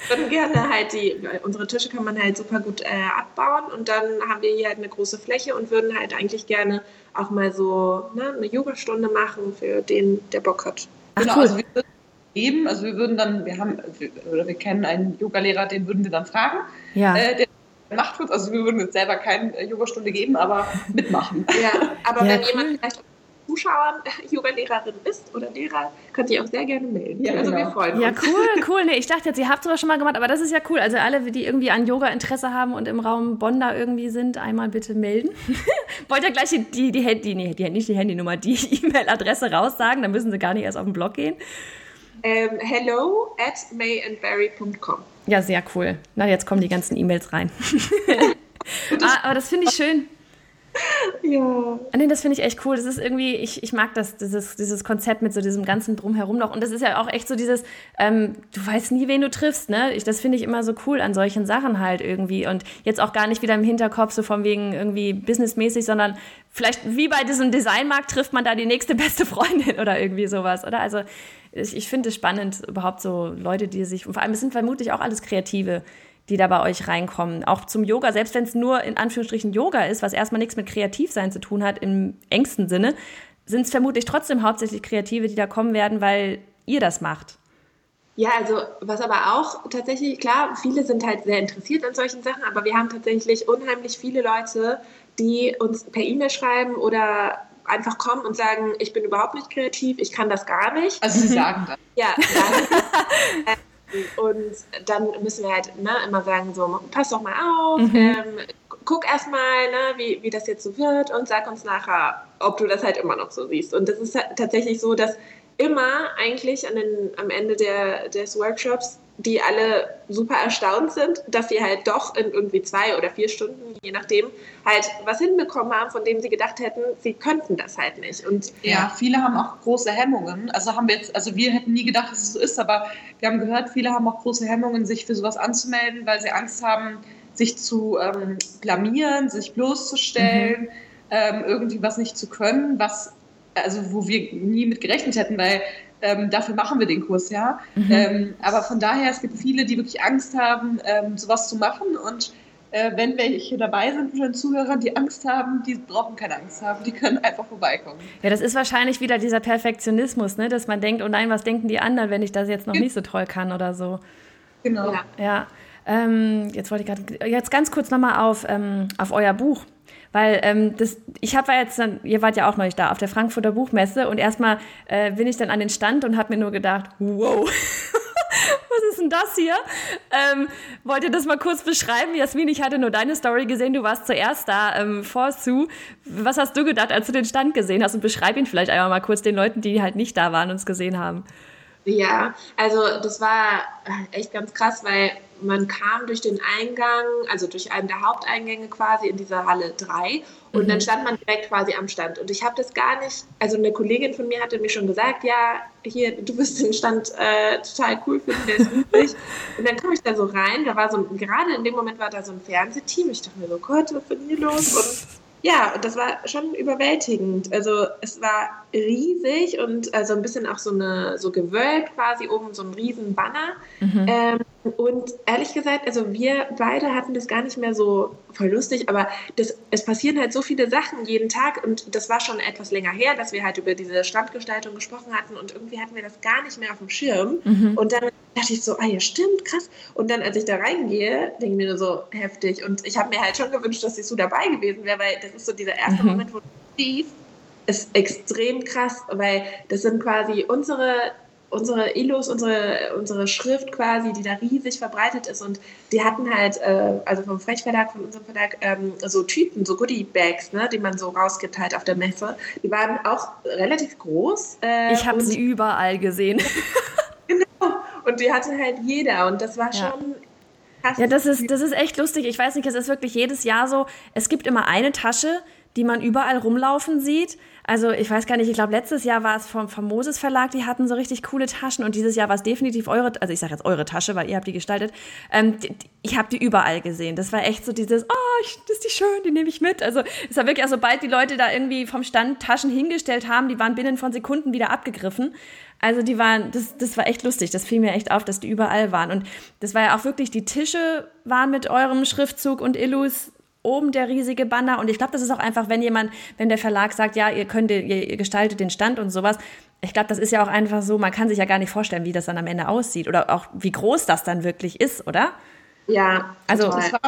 wir würden gerne halt die, unsere Tische kann man halt super gut äh, abbauen und dann haben wir hier halt eine große Fläche und würden halt eigentlich gerne auch mal so ne, eine Yogastunde machen für den, der Bock hat. Ach, genau, cool. also wir würden eben, also wir würden dann, wir haben, oder wir kennen einen Yogalehrer, den würden wir dann fragen. Ja. Äh, der macht uns, also wir würden jetzt selber keine äh, Yogastunde geben, aber mitmachen. Ja, aber ja, wenn cool. jemand vielleicht Zuschauern Yoga-Lehrerin ist oder Lehrer, könnt ihr auch sehr gerne melden. Ja, also genau. wir freuen uns. Ja, cool, cool. Nee, ich dachte jetzt, ihr habt sowas schon mal gemacht, aber das ist ja cool. Also alle, die irgendwie an Yoga Interesse haben und im Raum Bonn irgendwie sind, einmal bitte melden. Wollt ihr gleich die, die, Handy, nee, die, nicht die Handynummer, die E-Mail-Adresse raussagen, dann müssen sie gar nicht erst auf den Blog gehen. Ähm, hello at mayandberry.com. Ja, sehr cool. Na, jetzt kommen die ganzen E-Mails rein. ah, aber das finde ich schön. Ja. Nee, das finde ich echt cool. Das ist irgendwie, ich, ich mag das, dieses, dieses Konzept mit so diesem ganzen Drumherum noch. Und das ist ja auch echt so dieses, ähm, du weißt nie, wen du triffst, ne? Ich, das finde ich immer so cool an solchen Sachen halt irgendwie. Und jetzt auch gar nicht wieder im Hinterkopf, so von wegen irgendwie businessmäßig, sondern vielleicht wie bei diesem Designmarkt trifft man da die nächste beste Freundin oder irgendwie sowas, oder? Also ich, ich finde es spannend, überhaupt so Leute, die sich, und vor allem es sind vermutlich auch alles Kreative die da bei euch reinkommen. Auch zum Yoga, selbst wenn es nur in Anführungsstrichen Yoga ist, was erstmal nichts mit Kreativsein zu tun hat im engsten Sinne, sind es vermutlich trotzdem hauptsächlich Kreative, die da kommen werden, weil ihr das macht. Ja, also was aber auch tatsächlich, klar, viele sind halt sehr interessiert an solchen Sachen, aber wir haben tatsächlich unheimlich viele Leute, die uns per E-Mail schreiben oder einfach kommen und sagen, ich bin überhaupt nicht kreativ, ich kann das gar nicht. Also sie sagen das. Ja, dann, Und dann müssen wir halt ne, immer sagen, so, pass doch mal auf, mhm. ähm, guck erstmal, ne, wie, wie das jetzt so wird und sag uns nachher, ob du das halt immer noch so siehst. Und das ist halt tatsächlich so, dass immer eigentlich den, am Ende der, des Workshops die alle super erstaunt sind, dass sie halt doch in irgendwie zwei oder vier Stunden, je nachdem, halt was hinbekommen haben, von dem sie gedacht hätten, sie könnten das halt nicht. Und ja, viele haben auch große Hemmungen. Also haben wir jetzt, also wir hätten nie gedacht, dass es so ist, aber wir haben gehört, viele haben auch große Hemmungen, sich für sowas anzumelden, weil sie Angst haben, sich zu ähm, blamieren, sich bloßzustellen, mhm. ähm, irgendwie was nicht zu können, was also wo wir nie mit gerechnet hätten, weil ähm, dafür machen wir den Kurs ja. Mhm. Ähm, aber von daher, es gibt viele, die wirklich Angst haben, ähm, sowas zu machen. Und äh, wenn welche dabei sind von den Zuhörern, die Angst haben, die brauchen keine Angst haben, die können einfach vorbeikommen. Ja, das ist wahrscheinlich wieder dieser Perfektionismus, ne? dass man denkt, oh nein, was denken die anderen, wenn ich das jetzt noch nicht so toll kann oder so. Genau. Ja. ja. Ähm, jetzt wollte ich gerade, jetzt ganz kurz nochmal auf, ähm, auf euer Buch. Weil ähm, das, ich habe ja jetzt dann, ihr wart ja auch neulich da auf der Frankfurter Buchmesse und erstmal äh, bin ich dann an den Stand und habe mir nur gedacht, wow. Was ist denn das hier? Ähm, wollt ihr das mal kurz beschreiben? Jasmin, ich hatte nur deine Story gesehen, du warst zuerst da ähm, vor Sue. Was hast du gedacht, als du den Stand gesehen hast? Und beschreib ihn vielleicht einmal mal kurz den Leuten, die halt nicht da waren und es gesehen haben. Ja, also das war echt ganz krass, weil man kam durch den Eingang, also durch einen der Haupteingänge quasi in dieser Halle 3 und mhm. dann stand man direkt quasi am Stand. Und ich habe das gar nicht, also eine Kollegin von mir hatte mir schon gesagt, ja, hier, du wirst den Stand äh, total cool finden, der ist üblich. und dann komme ich da so rein, da war so, gerade in dem Moment war da so ein Fernsehteam, ich dachte mir so, Gott, was ist denn hier los? Und ja, und das war schon überwältigend. Also es war riesig und also ein bisschen auch so eine so gewölbt quasi oben so ein riesen Banner. Mhm. Ähm, und ehrlich gesagt, also wir beide hatten das gar nicht mehr so voll lustig, aber das, es passieren halt so viele Sachen jeden Tag und das war schon etwas länger her, dass wir halt über diese Standgestaltung gesprochen hatten und irgendwie hatten wir das gar nicht mehr auf dem Schirm. Mhm. Und dann dachte ich so, ah ja, stimmt, krass. Und dann, als ich da reingehe, denke ich mir nur so, heftig. Und ich habe mir halt schon gewünscht, dass sie so dabei gewesen wäre, weil das ist so dieser erste mhm. Moment, wo du siehst, ist extrem krass, weil das sind quasi unsere unsere Illus, unsere, unsere Schrift quasi, die da riesig verbreitet ist. Und die hatten halt, äh, also vom Frechverlag, von unserem Verlag, ähm, so Typen, so Goodie-Bags, ne, die man so rausgibt halt auf der Messe. Die waren auch relativ groß. Äh, ich habe sie überall gesehen. genau. Und die hatte halt jeder. Und das war ja. schon ja, das ist, das ist echt lustig. Ich weiß nicht, es ist wirklich jedes Jahr so. Es gibt immer eine Tasche, die man überall rumlaufen sieht. Also ich weiß gar nicht, ich glaube letztes Jahr war es vom, vom Moses Verlag, die hatten so richtig coole Taschen und dieses Jahr war es definitiv eure, also ich sage jetzt eure Tasche, weil ihr habt die gestaltet. Ähm, die, ich habe die überall gesehen. Das war echt so dieses, oh, ich, das ist die schön, die nehme ich mit. Also es war wirklich, also sobald die Leute da irgendwie vom Stand Taschen hingestellt haben, die waren binnen von Sekunden wieder abgegriffen. Also die waren, das, das war echt lustig. Das fiel mir echt auf, dass die überall waren. Und das war ja auch wirklich, die Tische waren mit eurem Schriftzug und Illus oben der riesige Banner. Und ich glaube, das ist auch einfach, wenn jemand, wenn der Verlag sagt, ja, ihr könnt, ihr, ihr gestaltet den Stand und sowas. Ich glaube, das ist ja auch einfach so, man kann sich ja gar nicht vorstellen, wie das dann am Ende aussieht oder auch wie groß das dann wirklich ist, oder? Ja, also das war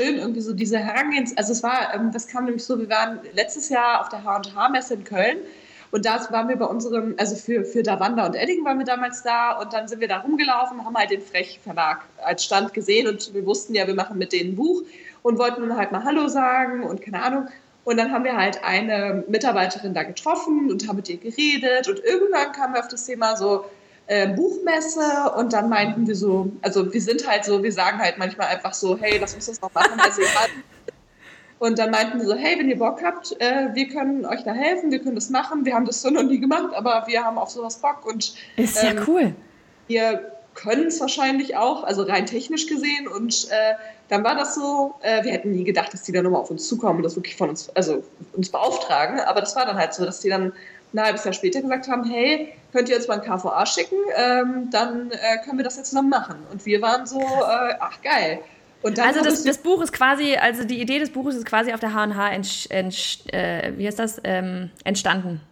schön, irgendwie so diese Herangehens, also es war, ähm, das kam nämlich so, wir waren letztes Jahr auf der H&H-Messe in Köln und da waren wir bei unserem, also für, für Davanda und Edding waren wir damals da und dann sind wir da rumgelaufen, haben halt den Frech Verlag als Stand gesehen und wir wussten ja, wir machen mit denen ein Buch und wollten dann halt mal Hallo sagen und keine Ahnung. Und dann haben wir halt eine Mitarbeiterin da getroffen und haben mit ihr geredet und irgendwann kamen wir auf das Thema so äh, Buchmesse und dann meinten wir so, also wir sind halt so, wir sagen halt manchmal einfach so, hey, lass uns das noch machen. Also und dann meinten wir so, hey, wenn ihr Bock habt, äh, wir können euch da helfen, wir können das machen. Wir haben das so noch nie gemacht, aber wir haben auf sowas Bock und ist ja ähm, cool. Wir können es wahrscheinlich auch, also rein technisch gesehen und äh, dann war das so, äh, wir hätten nie gedacht, dass die dann nochmal auf uns zukommen und das wirklich von uns, also uns beauftragen. Aber das war dann halt so, dass die dann ein halbes Jahr später gesagt haben, hey, könnt ihr uns mal ein KVA schicken, ähm, dann äh, können wir das jetzt zusammen machen. Und wir waren so, äh, ach geil. also das, das, Buch ist quasi, also die Idee des Buches ist quasi auf der H&H äh, wie heißt das, ähm, entstanden.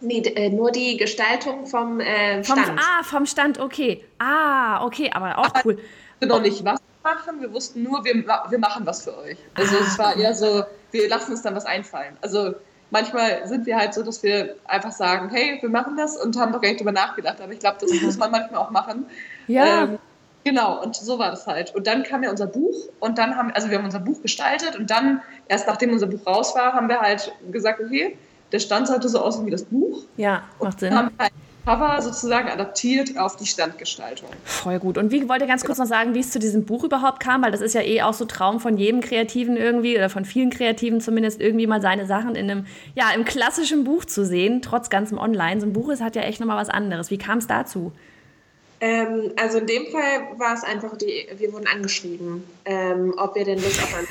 Nee, äh, nur die Gestaltung vom äh, Stand. Vom, ah, vom Stand, okay. Ah, okay, aber auch aber cool. Noch nicht was machen, wir wussten nur, wir, wir machen was für euch. Also es war eher so, wir lassen uns dann was einfallen. Also manchmal sind wir halt so, dass wir einfach sagen, hey, wir machen das und haben doch gar nicht drüber nachgedacht. Aber ich glaube, das muss man manchmal auch machen. Ja. Ähm, genau, und so war das halt. Und dann kam ja unser Buch und dann haben, also wir haben unser Buch gestaltet und dann, erst nachdem unser Buch raus war, haben wir halt gesagt, okay, der Stand sollte so aussehen wie das Buch. Ja, macht Sinn. Und haben halt Cover sozusagen adaptiert auf die Standgestaltung. Voll gut. Und wie wollt ihr ganz kurz noch sagen, wie es zu diesem Buch überhaupt kam? Weil das ist ja eh auch so Traum von jedem Kreativen irgendwie oder von vielen Kreativen zumindest irgendwie mal seine Sachen in einem, ja, im klassischen Buch zu sehen, trotz ganzem Online. So ein Buch ist, hat ja echt nochmal was anderes. Wie kam es dazu? Ähm, also in dem Fall war es einfach, die, wir wurden angeschrieben, ähm, ob wir denn Lust auf ein...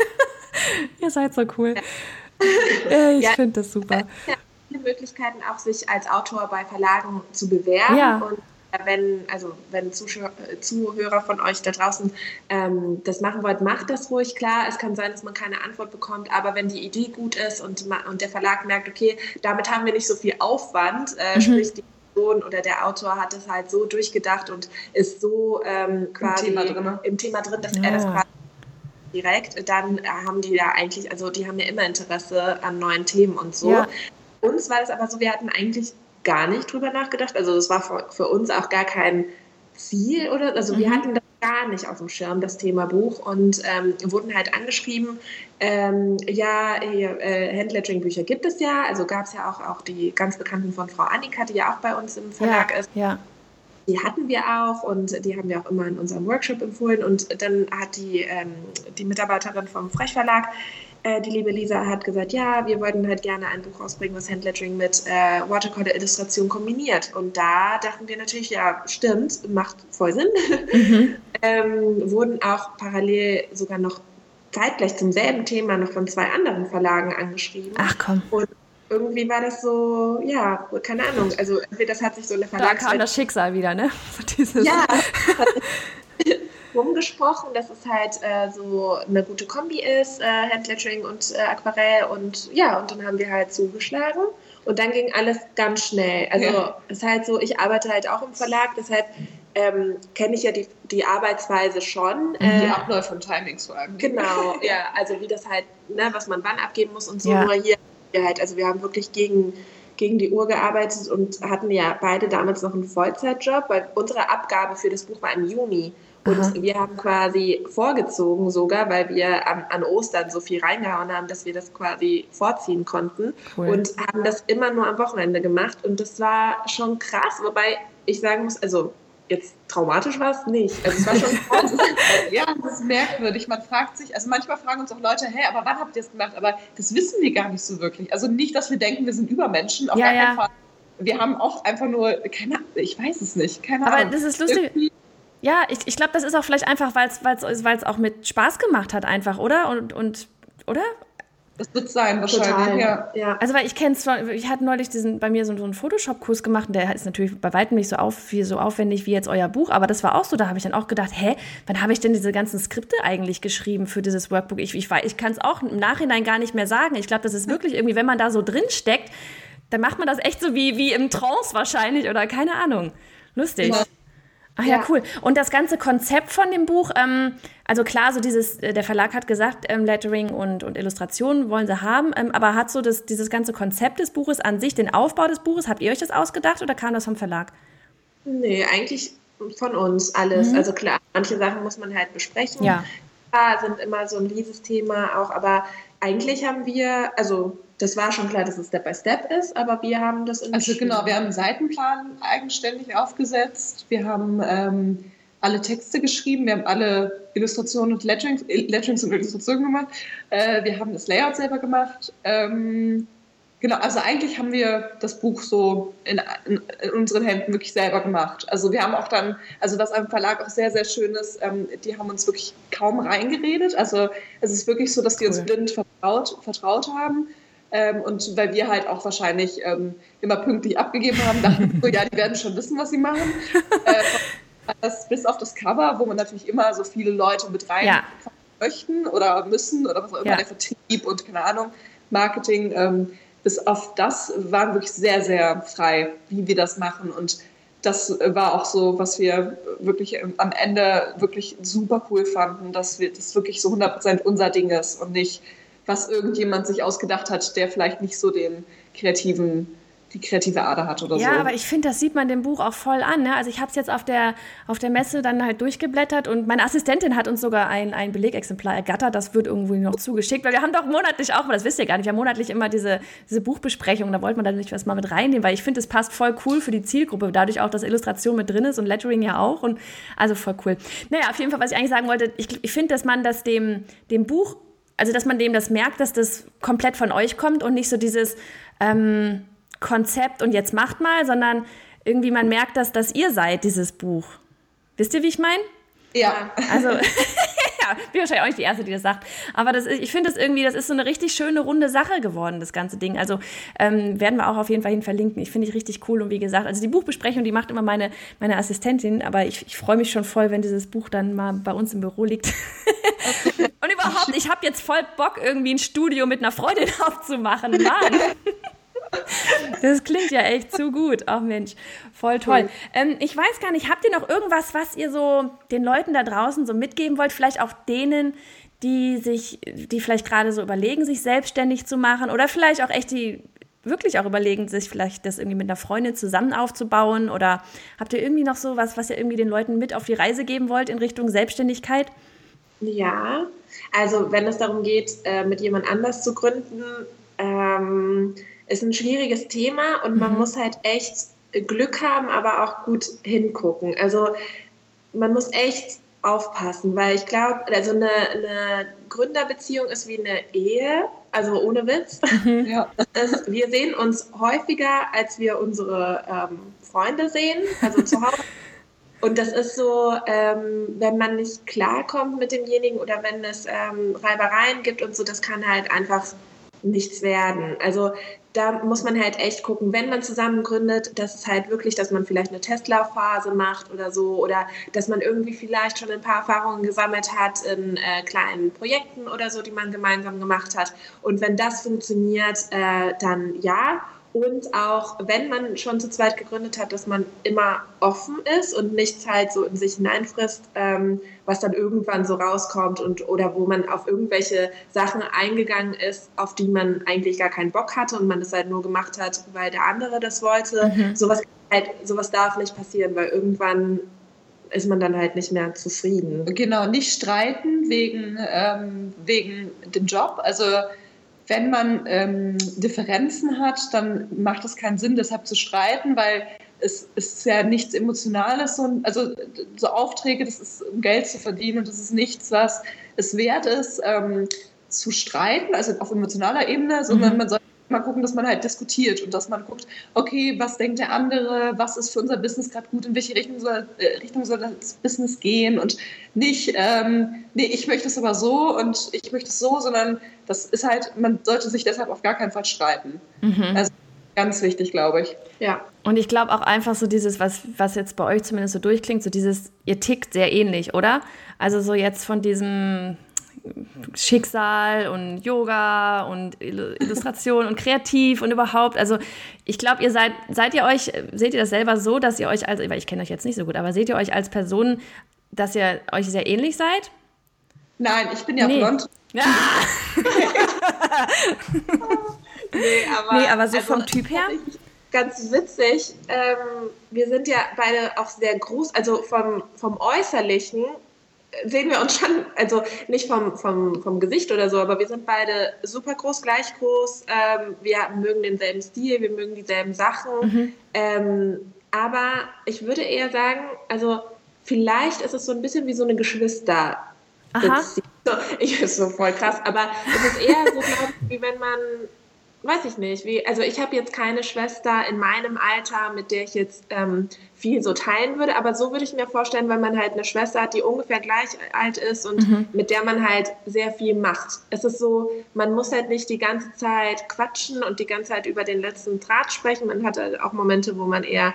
Ihr seid so cool. Ja. ich ja, finde das super. Ja viele Möglichkeiten, auch sich als Autor bei Verlagen zu bewerben. Ja. Und wenn, also wenn Zuschauer, Zuhörer von euch da draußen ähm, das machen wollt, macht das ruhig. Klar, es kann sein, dass man keine Antwort bekommt, aber wenn die Idee gut ist und, und der Verlag merkt, okay, damit haben wir nicht so viel Aufwand, äh, mhm. sprich die Person oder der Autor hat es halt so durchgedacht und ist so ähm, quasi Im Thema drin, im Thema drin dass ja. er das quasi direkt, dann haben die ja eigentlich, also die haben ja immer Interesse an neuen Themen und so. Ja uns war das aber so, wir hatten eigentlich gar nicht drüber nachgedacht. Also das war für, für uns auch gar kein Ziel oder also mhm. wir hatten das gar nicht auf dem Schirm, das Thema Buch und ähm, wurden halt angeschrieben, ähm, ja, äh, Handlettering-Bücher gibt es ja, also gab es ja auch, auch die ganz bekannten von Frau Annika, die ja auch bei uns im Verlag ja, ist. Ja. Die hatten wir auch und die haben wir auch immer in unserem Workshop empfohlen und dann hat die, ähm, die Mitarbeiterin vom Frechverlag äh, die liebe Lisa hat gesagt, ja, wir wollten halt gerne ein Buch rausbringen, was Handlettering mit äh, Watercolor-Illustration kombiniert. Und da dachten wir natürlich, ja, stimmt, macht voll Sinn. Mhm. ähm, wurden auch parallel sogar noch zeitgleich zum selben Thema noch von zwei anderen Verlagen angeschrieben. Ach komm. Und irgendwie war das so, ja, keine Ahnung. Also das hat sich so eine Verlags... Da kam das Schicksal wieder, ne? Dieses ja, rumgesprochen, dass es halt äh, so eine gute Kombi ist, äh, Handlettering und äh, Aquarell und ja, und dann haben wir halt zugeschlagen und dann ging alles ganz schnell. Also ja. es ist halt so, ich arbeite halt auch im Verlag, deshalb ähm, kenne ich ja die, die Arbeitsweise schon. die äh, Abläufe und Timings vor allem. Genau, ja, also wie das halt, ne, was man wann abgeben muss und so. Ja. Nur hier halt, also wir haben wirklich gegen, gegen die Uhr gearbeitet und hatten ja beide damals noch einen Vollzeitjob, weil unsere Abgabe für das Buch war im Juni. Und Aha. wir haben quasi vorgezogen sogar, weil wir an, an, Ostern so viel reingehauen haben, dass wir das quasi vorziehen konnten. Cool. Und haben das immer nur am Wochenende gemacht. Und das war schon krass, wobei ich sagen muss, also jetzt traumatisch war es nicht. Also es war schon krass. ja, das ist merkwürdig. Man fragt sich, also manchmal fragen uns auch Leute, hey, aber wann habt ihr es gemacht? Aber das wissen wir gar nicht so wirklich. Also nicht, dass wir denken, wir sind Übermenschen, auf ja, gar keinen Fall. Wir haben auch einfach nur, keine Ahnung, ich weiß es nicht, keine Ahnung. Aber das ist lustig. Irgendwie ja, ich, ich glaube, das ist auch vielleicht einfach, weil es auch mit Spaß gemacht hat, einfach, oder? Und, und oder? Das wird sein, wahrscheinlich, ja. ja. Also, weil ich kenne zwar, ich hatte neulich diesen, bei mir so, so einen Photoshop-Kurs gemacht und der ist natürlich bei weitem nicht so, auf, viel, so aufwendig wie jetzt euer Buch, aber das war auch so, da habe ich dann auch gedacht, hä, wann habe ich denn diese ganzen Skripte eigentlich geschrieben für dieses Workbook? Ich, ich, ich kann es auch im Nachhinein gar nicht mehr sagen. Ich glaube, das ist wirklich irgendwie, wenn man da so drin steckt, dann macht man das echt so wie, wie im Trance wahrscheinlich oder keine Ahnung. Lustig. Ja. Ach ja, ja, cool. Und das ganze Konzept von dem Buch, ähm, also klar, so dieses, äh, der Verlag hat gesagt, ähm, Lettering und, und Illustrationen wollen sie haben, ähm, aber hat so das, dieses ganze Konzept des Buches an sich, den Aufbau des Buches, habt ihr euch das ausgedacht oder kam das vom Verlag? Nee, eigentlich von uns alles. Mhm. Also klar, manche Sachen muss man halt besprechen. Ja. ja. sind immer so ein Liebesthema auch, aber eigentlich haben wir, also das war schon klar, dass es Step by Step ist, aber wir haben das in Also genau, wir haben einen Seitenplan eigenständig aufgesetzt. Wir haben ähm, alle Texte geschrieben, wir haben alle Illustrationen und Letterings, Letterings und Illustrationen gemacht. Äh, wir haben das Layout selber gemacht. Ähm, genau, also eigentlich haben wir das Buch so in, in, in, unseren Händen wirklich selber gemacht. Also wir haben auch dann, also was am Verlag auch sehr, sehr schön ist, ähm, die haben uns wirklich kaum reingeredet. Also es ist wirklich so, dass die cool. uns blind vertraut, vertraut haben. Ähm, und weil wir halt auch wahrscheinlich ähm, immer pünktlich abgegeben haben, dachten so, ja, die werden schon wissen, was sie machen. Äh, das, bis auf das Cover, wo man natürlich immer so viele Leute mit rein ja. möchten oder müssen oder was auch immer, ja. der Vertrieb und keine Ahnung, Marketing. Ähm, bis auf das waren wirklich sehr, sehr frei, wie wir das machen. Und das war auch so, was wir wirklich am Ende wirklich super cool fanden, dass wir das wirklich so 100% unser Ding ist und nicht was irgendjemand sich ausgedacht hat, der vielleicht nicht so den kreativen die kreative Ader hat oder ja, so. Ja, aber ich finde, das sieht man dem Buch auch voll an. Ne? Also ich habe es jetzt auf der, auf der Messe dann halt durchgeblättert und meine Assistentin hat uns sogar ein, ein Belegexemplar ergattert. Das wird irgendwie noch zugeschickt, weil wir haben doch monatlich auch, das wisst ihr gar nicht, wir haben monatlich immer diese, diese Buchbesprechung. Da wollte man dann nicht was mal mit reinnehmen, weil ich finde, es passt voll cool für die Zielgruppe. Dadurch auch, dass Illustration mit drin ist und Lettering ja auch. Und also voll cool. Naja, auf jeden Fall, was ich eigentlich sagen wollte, ich, ich finde, dass man das dem, dem Buch also dass man dem das merkt, dass das komplett von euch kommt und nicht so dieses ähm, Konzept und jetzt macht mal, sondern irgendwie man merkt, dass das ihr seid, dieses Buch. Wisst ihr, wie ich meine? Ja. Also, ja, bin wahrscheinlich auch nicht die Erste, die das sagt. Aber das, ich finde das irgendwie, das ist so eine richtig schöne, runde Sache geworden, das ganze Ding. Also ähm, werden wir auch auf jeden Fall hin verlinken. Ich finde ich richtig cool. Und wie gesagt, also die Buchbesprechung, die macht immer meine, meine Assistentin. Aber ich, ich freue mich schon voll, wenn dieses Buch dann mal bei uns im Büro liegt. Und überhaupt, ich habe jetzt voll Bock, irgendwie ein Studio mit einer Freundin aufzumachen. Mann. Das klingt ja echt zu gut. Ach Mensch, voll toll. Ähm, ich weiß gar nicht, habt ihr noch irgendwas, was ihr so den Leuten da draußen so mitgeben wollt? Vielleicht auch denen, die sich, die vielleicht gerade so überlegen, sich selbstständig zu machen oder vielleicht auch echt die wirklich auch überlegen, sich vielleicht das irgendwie mit einer Freundin zusammen aufzubauen? Oder habt ihr irgendwie noch so was, was ihr irgendwie den Leuten mit auf die Reise geben wollt in Richtung Selbstständigkeit? Ja, also wenn es darum geht, äh, mit jemand anders zu gründen, ähm, ist ein schwieriges Thema und man mhm. muss halt echt Glück haben, aber auch gut hingucken. Also man muss echt aufpassen, weil ich glaube, also eine, eine, Gründerbeziehung ist wie eine Ehe, also ohne Witz. Mhm. Ja. Es, wir sehen uns häufiger, als wir unsere ähm, Freunde sehen, also zu Hause. Und das ist so, ähm, wenn man nicht klarkommt mit demjenigen oder wenn es ähm, Reibereien gibt und so, das kann halt einfach nichts werden. Also da muss man halt echt gucken, wenn man zusammen gründet, dass es halt wirklich, dass man vielleicht eine Testlaufphase macht oder so oder dass man irgendwie vielleicht schon ein paar Erfahrungen gesammelt hat in äh, kleinen Projekten oder so, die man gemeinsam gemacht hat. Und wenn das funktioniert, äh, dann ja. Und auch, wenn man schon zu zweit gegründet hat, dass man immer offen ist und nichts halt so in sich hineinfrisst, ähm, was dann irgendwann so rauskommt und oder wo man auf irgendwelche Sachen eingegangen ist, auf die man eigentlich gar keinen Bock hatte und man es halt nur gemacht hat, weil der andere das wollte. Mhm. Sowas, halt, sowas darf nicht passieren, weil irgendwann ist man dann halt nicht mehr zufrieden. Genau, nicht streiten wegen, ähm, wegen dem Job. Also wenn man ähm, Differenzen hat, dann macht es keinen Sinn, deshalb zu streiten, weil es ist ja nichts Emotionales. Und, also so Aufträge, das ist um Geld zu verdienen und das ist nichts, was es wert ist, ähm, zu streiten, also auf emotionaler Ebene, sondern mhm. man soll mal gucken, dass man halt diskutiert und dass man guckt, okay, was denkt der andere, was ist für unser Business gerade gut, in welche Richtung soll, äh, Richtung soll das Business gehen und nicht, ähm, nee, ich möchte es aber so und ich möchte es so, sondern das ist halt, man sollte sich deshalb auf gar keinen Fall streiten. Mhm. Also ganz wichtig, glaube ich. Ja. Und ich glaube auch einfach so dieses, was, was jetzt bei euch zumindest so durchklingt, so dieses, ihr tickt sehr ähnlich, oder? Also so jetzt von diesem Schicksal und Yoga und Illustration und kreativ und überhaupt. Also ich glaube, ihr seid, seid ihr euch, seht ihr das selber so, dass ihr euch als, weil ich kenne euch jetzt nicht so gut, aber seht ihr euch als Person, dass ihr euch sehr ähnlich seid? Nein, ich bin ja nee. blond. Ja. nee, aber, nee, aber so also, vom Typ her? Ganz witzig. Ähm, wir sind ja beide auch sehr groß, also vom, vom Äußerlichen sehen wir uns schon, also nicht vom, vom, vom Gesicht oder so, aber wir sind beide super groß, gleich groß. Ähm, wir mögen denselben Stil, wir mögen dieselben Sachen. Mhm. Ähm, aber ich würde eher sagen, also vielleicht ist es so ein bisschen wie so eine Geschwister. Aha. So, ich ist so voll krass, aber es ist eher so, glaube ich, wie wenn man weiß ich nicht. Wie, also ich habe jetzt keine Schwester in meinem Alter, mit der ich jetzt ähm, viel so teilen würde, aber so würde ich mir vorstellen, wenn man halt eine Schwester hat, die ungefähr gleich alt ist und mhm. mit der man halt sehr viel macht. Es ist so, man muss halt nicht die ganze Zeit quatschen und die ganze Zeit über den letzten Draht sprechen. Man hat halt auch Momente, wo man eher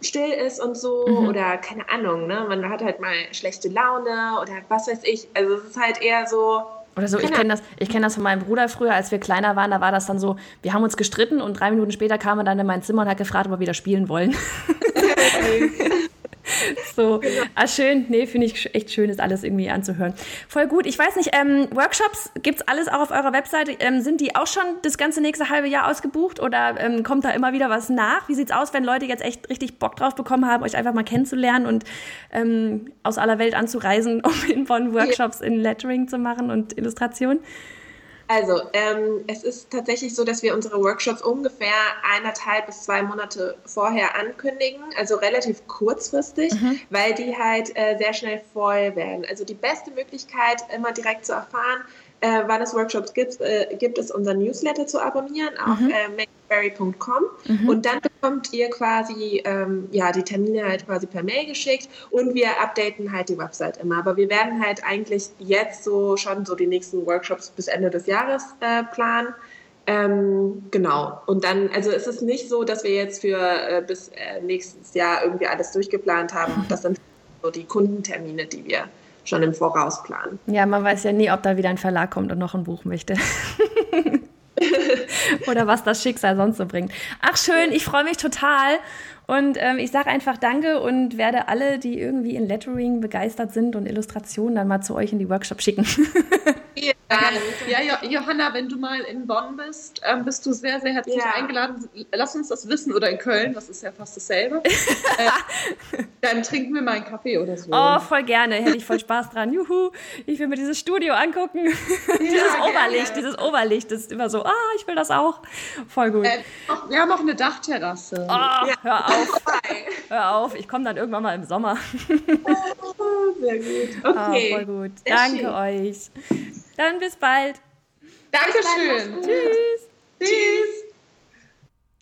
still ist und so mhm. oder keine Ahnung, ne? Man hat halt mal schlechte Laune oder was weiß ich. Also es ist halt eher so, oder so, ich kenne das, kenn das von meinem Bruder früher, als wir kleiner waren, da war das dann so, wir haben uns gestritten und drei Minuten später kam er dann in mein Zimmer und hat gefragt, ob wir wieder spielen wollen. so, ah, schön. Nee, finde ich echt schön, ist alles irgendwie anzuhören. Voll gut. Ich weiß nicht, ähm, Workshops, gibt es alles auch auf eurer Webseite? Ähm, sind die auch schon das ganze nächste halbe Jahr ausgebucht oder ähm, kommt da immer wieder was nach? Wie sieht es aus, wenn Leute jetzt echt richtig Bock drauf bekommen haben, euch einfach mal kennenzulernen und ähm, aus aller Welt anzureisen, um in Bonn Workshops in Lettering zu machen und Illustration? Also, ähm, es ist tatsächlich so, dass wir unsere Workshops ungefähr eineinhalb bis zwei Monate vorher ankündigen, also relativ kurzfristig, mhm. weil die halt äh, sehr schnell voll werden. Also die beste Möglichkeit, immer direkt zu erfahren, äh, wann es Workshops gibt, äh, gibt es unseren Newsletter zu abonnieren auf mhm. makeberry.com mhm. und dann bekommt ihr quasi ähm, ja, die Termine halt quasi per Mail geschickt und wir updaten halt die Website immer. Aber wir werden halt eigentlich jetzt so schon so die nächsten Workshops bis Ende des Jahres äh, planen. Ähm, genau. Und dann, also es ist nicht so, dass wir jetzt für äh, bis äh, nächstes Jahr irgendwie alles durchgeplant haben. Das sind so die Kundentermine, die wir schon im Voraus planen. Ja, man weiß ja nie, ob da wieder ein Verlag kommt und noch ein Buch möchte. Oder was das Schicksal sonst so bringt. Ach schön, ich freue mich total. Und ähm, ich sage einfach Danke und werde alle, die irgendwie in Lettering begeistert sind und Illustrationen, dann mal zu euch in die Workshop schicken. Vielen Dank. Ja, Johanna, wenn du mal in Bonn bist, ähm, bist du sehr, sehr herzlich ja. eingeladen. Lass uns das wissen. Oder in Köln, das ist ja fast dasselbe. äh, dann trinken wir mal einen Kaffee oder so. Oh, voll gerne. Hätte ich voll Spaß dran. Juhu, ich will mir dieses Studio angucken. Ja, dieses gerne. Oberlicht, dieses Oberlicht ist immer so, ah, ich will das auch. Voll gut. Äh, wir haben auch eine Dachterrasse. Oh, ja. hör auf. Hör auf, ich komme dann irgendwann mal im Sommer. sehr gut. Okay. Oh, voll gut. Sehr Danke schön. euch. Dann bis bald. Dankeschön. Tschüss. Tschüss.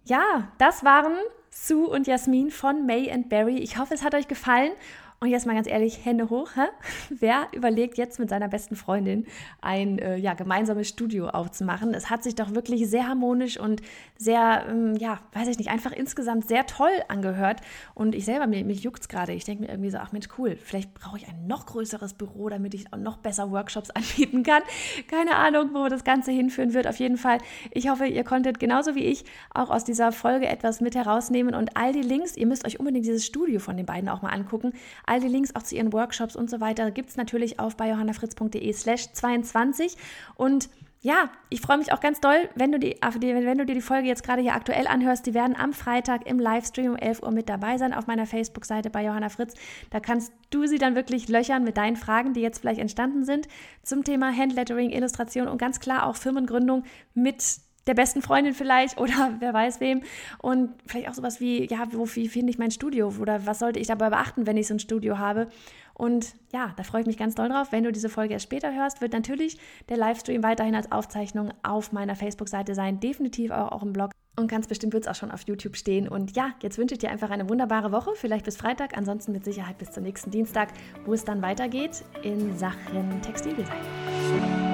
Ja, das waren Sue und Jasmin von May and Barry. Ich hoffe, es hat euch gefallen. Und jetzt mal ganz ehrlich, Hände hoch. Hä? Wer überlegt jetzt mit seiner besten Freundin ein äh, ja, gemeinsames Studio aufzumachen? Es hat sich doch wirklich sehr harmonisch und sehr, ähm, ja, weiß ich nicht, einfach insgesamt sehr toll angehört. Und ich selber, mir, mich juckt es gerade. Ich denke mir irgendwie so, ach Mensch, cool, vielleicht brauche ich ein noch größeres Büro, damit ich auch noch besser Workshops anbieten kann. Keine Ahnung, wo das Ganze hinführen wird. Auf jeden Fall, ich hoffe, ihr konntet genauso wie ich auch aus dieser Folge etwas mit herausnehmen. Und all die Links, ihr müsst euch unbedingt dieses Studio von den beiden auch mal angucken. All die Links auch zu ihren Workshops und so weiter gibt es natürlich auf bei johannafritz.de slash 22. Und ja, ich freue mich auch ganz doll, wenn du, die, wenn du dir die Folge jetzt gerade hier aktuell anhörst. Die werden am Freitag im Livestream um 11 Uhr mit dabei sein auf meiner Facebook-Seite bei Johanna Fritz. Da kannst du sie dann wirklich löchern mit deinen Fragen, die jetzt vielleicht entstanden sind zum Thema Handlettering, Illustration und ganz klar auch Firmengründung mit der besten Freundin vielleicht oder wer weiß wem. Und vielleicht auch sowas wie, ja, wo finde ich mein Studio oder was sollte ich dabei beachten, wenn ich so ein Studio habe. Und ja, da freue ich mich ganz doll drauf. Wenn du diese Folge erst später hörst, wird natürlich der Livestream weiterhin als Aufzeichnung auf meiner Facebook-Seite sein, definitiv auch, auch im Blog. Und ganz bestimmt wird es auch schon auf YouTube stehen. Und ja, jetzt wünsche ich dir einfach eine wunderbare Woche, vielleicht bis Freitag, ansonsten mit Sicherheit bis zum nächsten Dienstag, wo es dann weitergeht in Sachen Textildesign.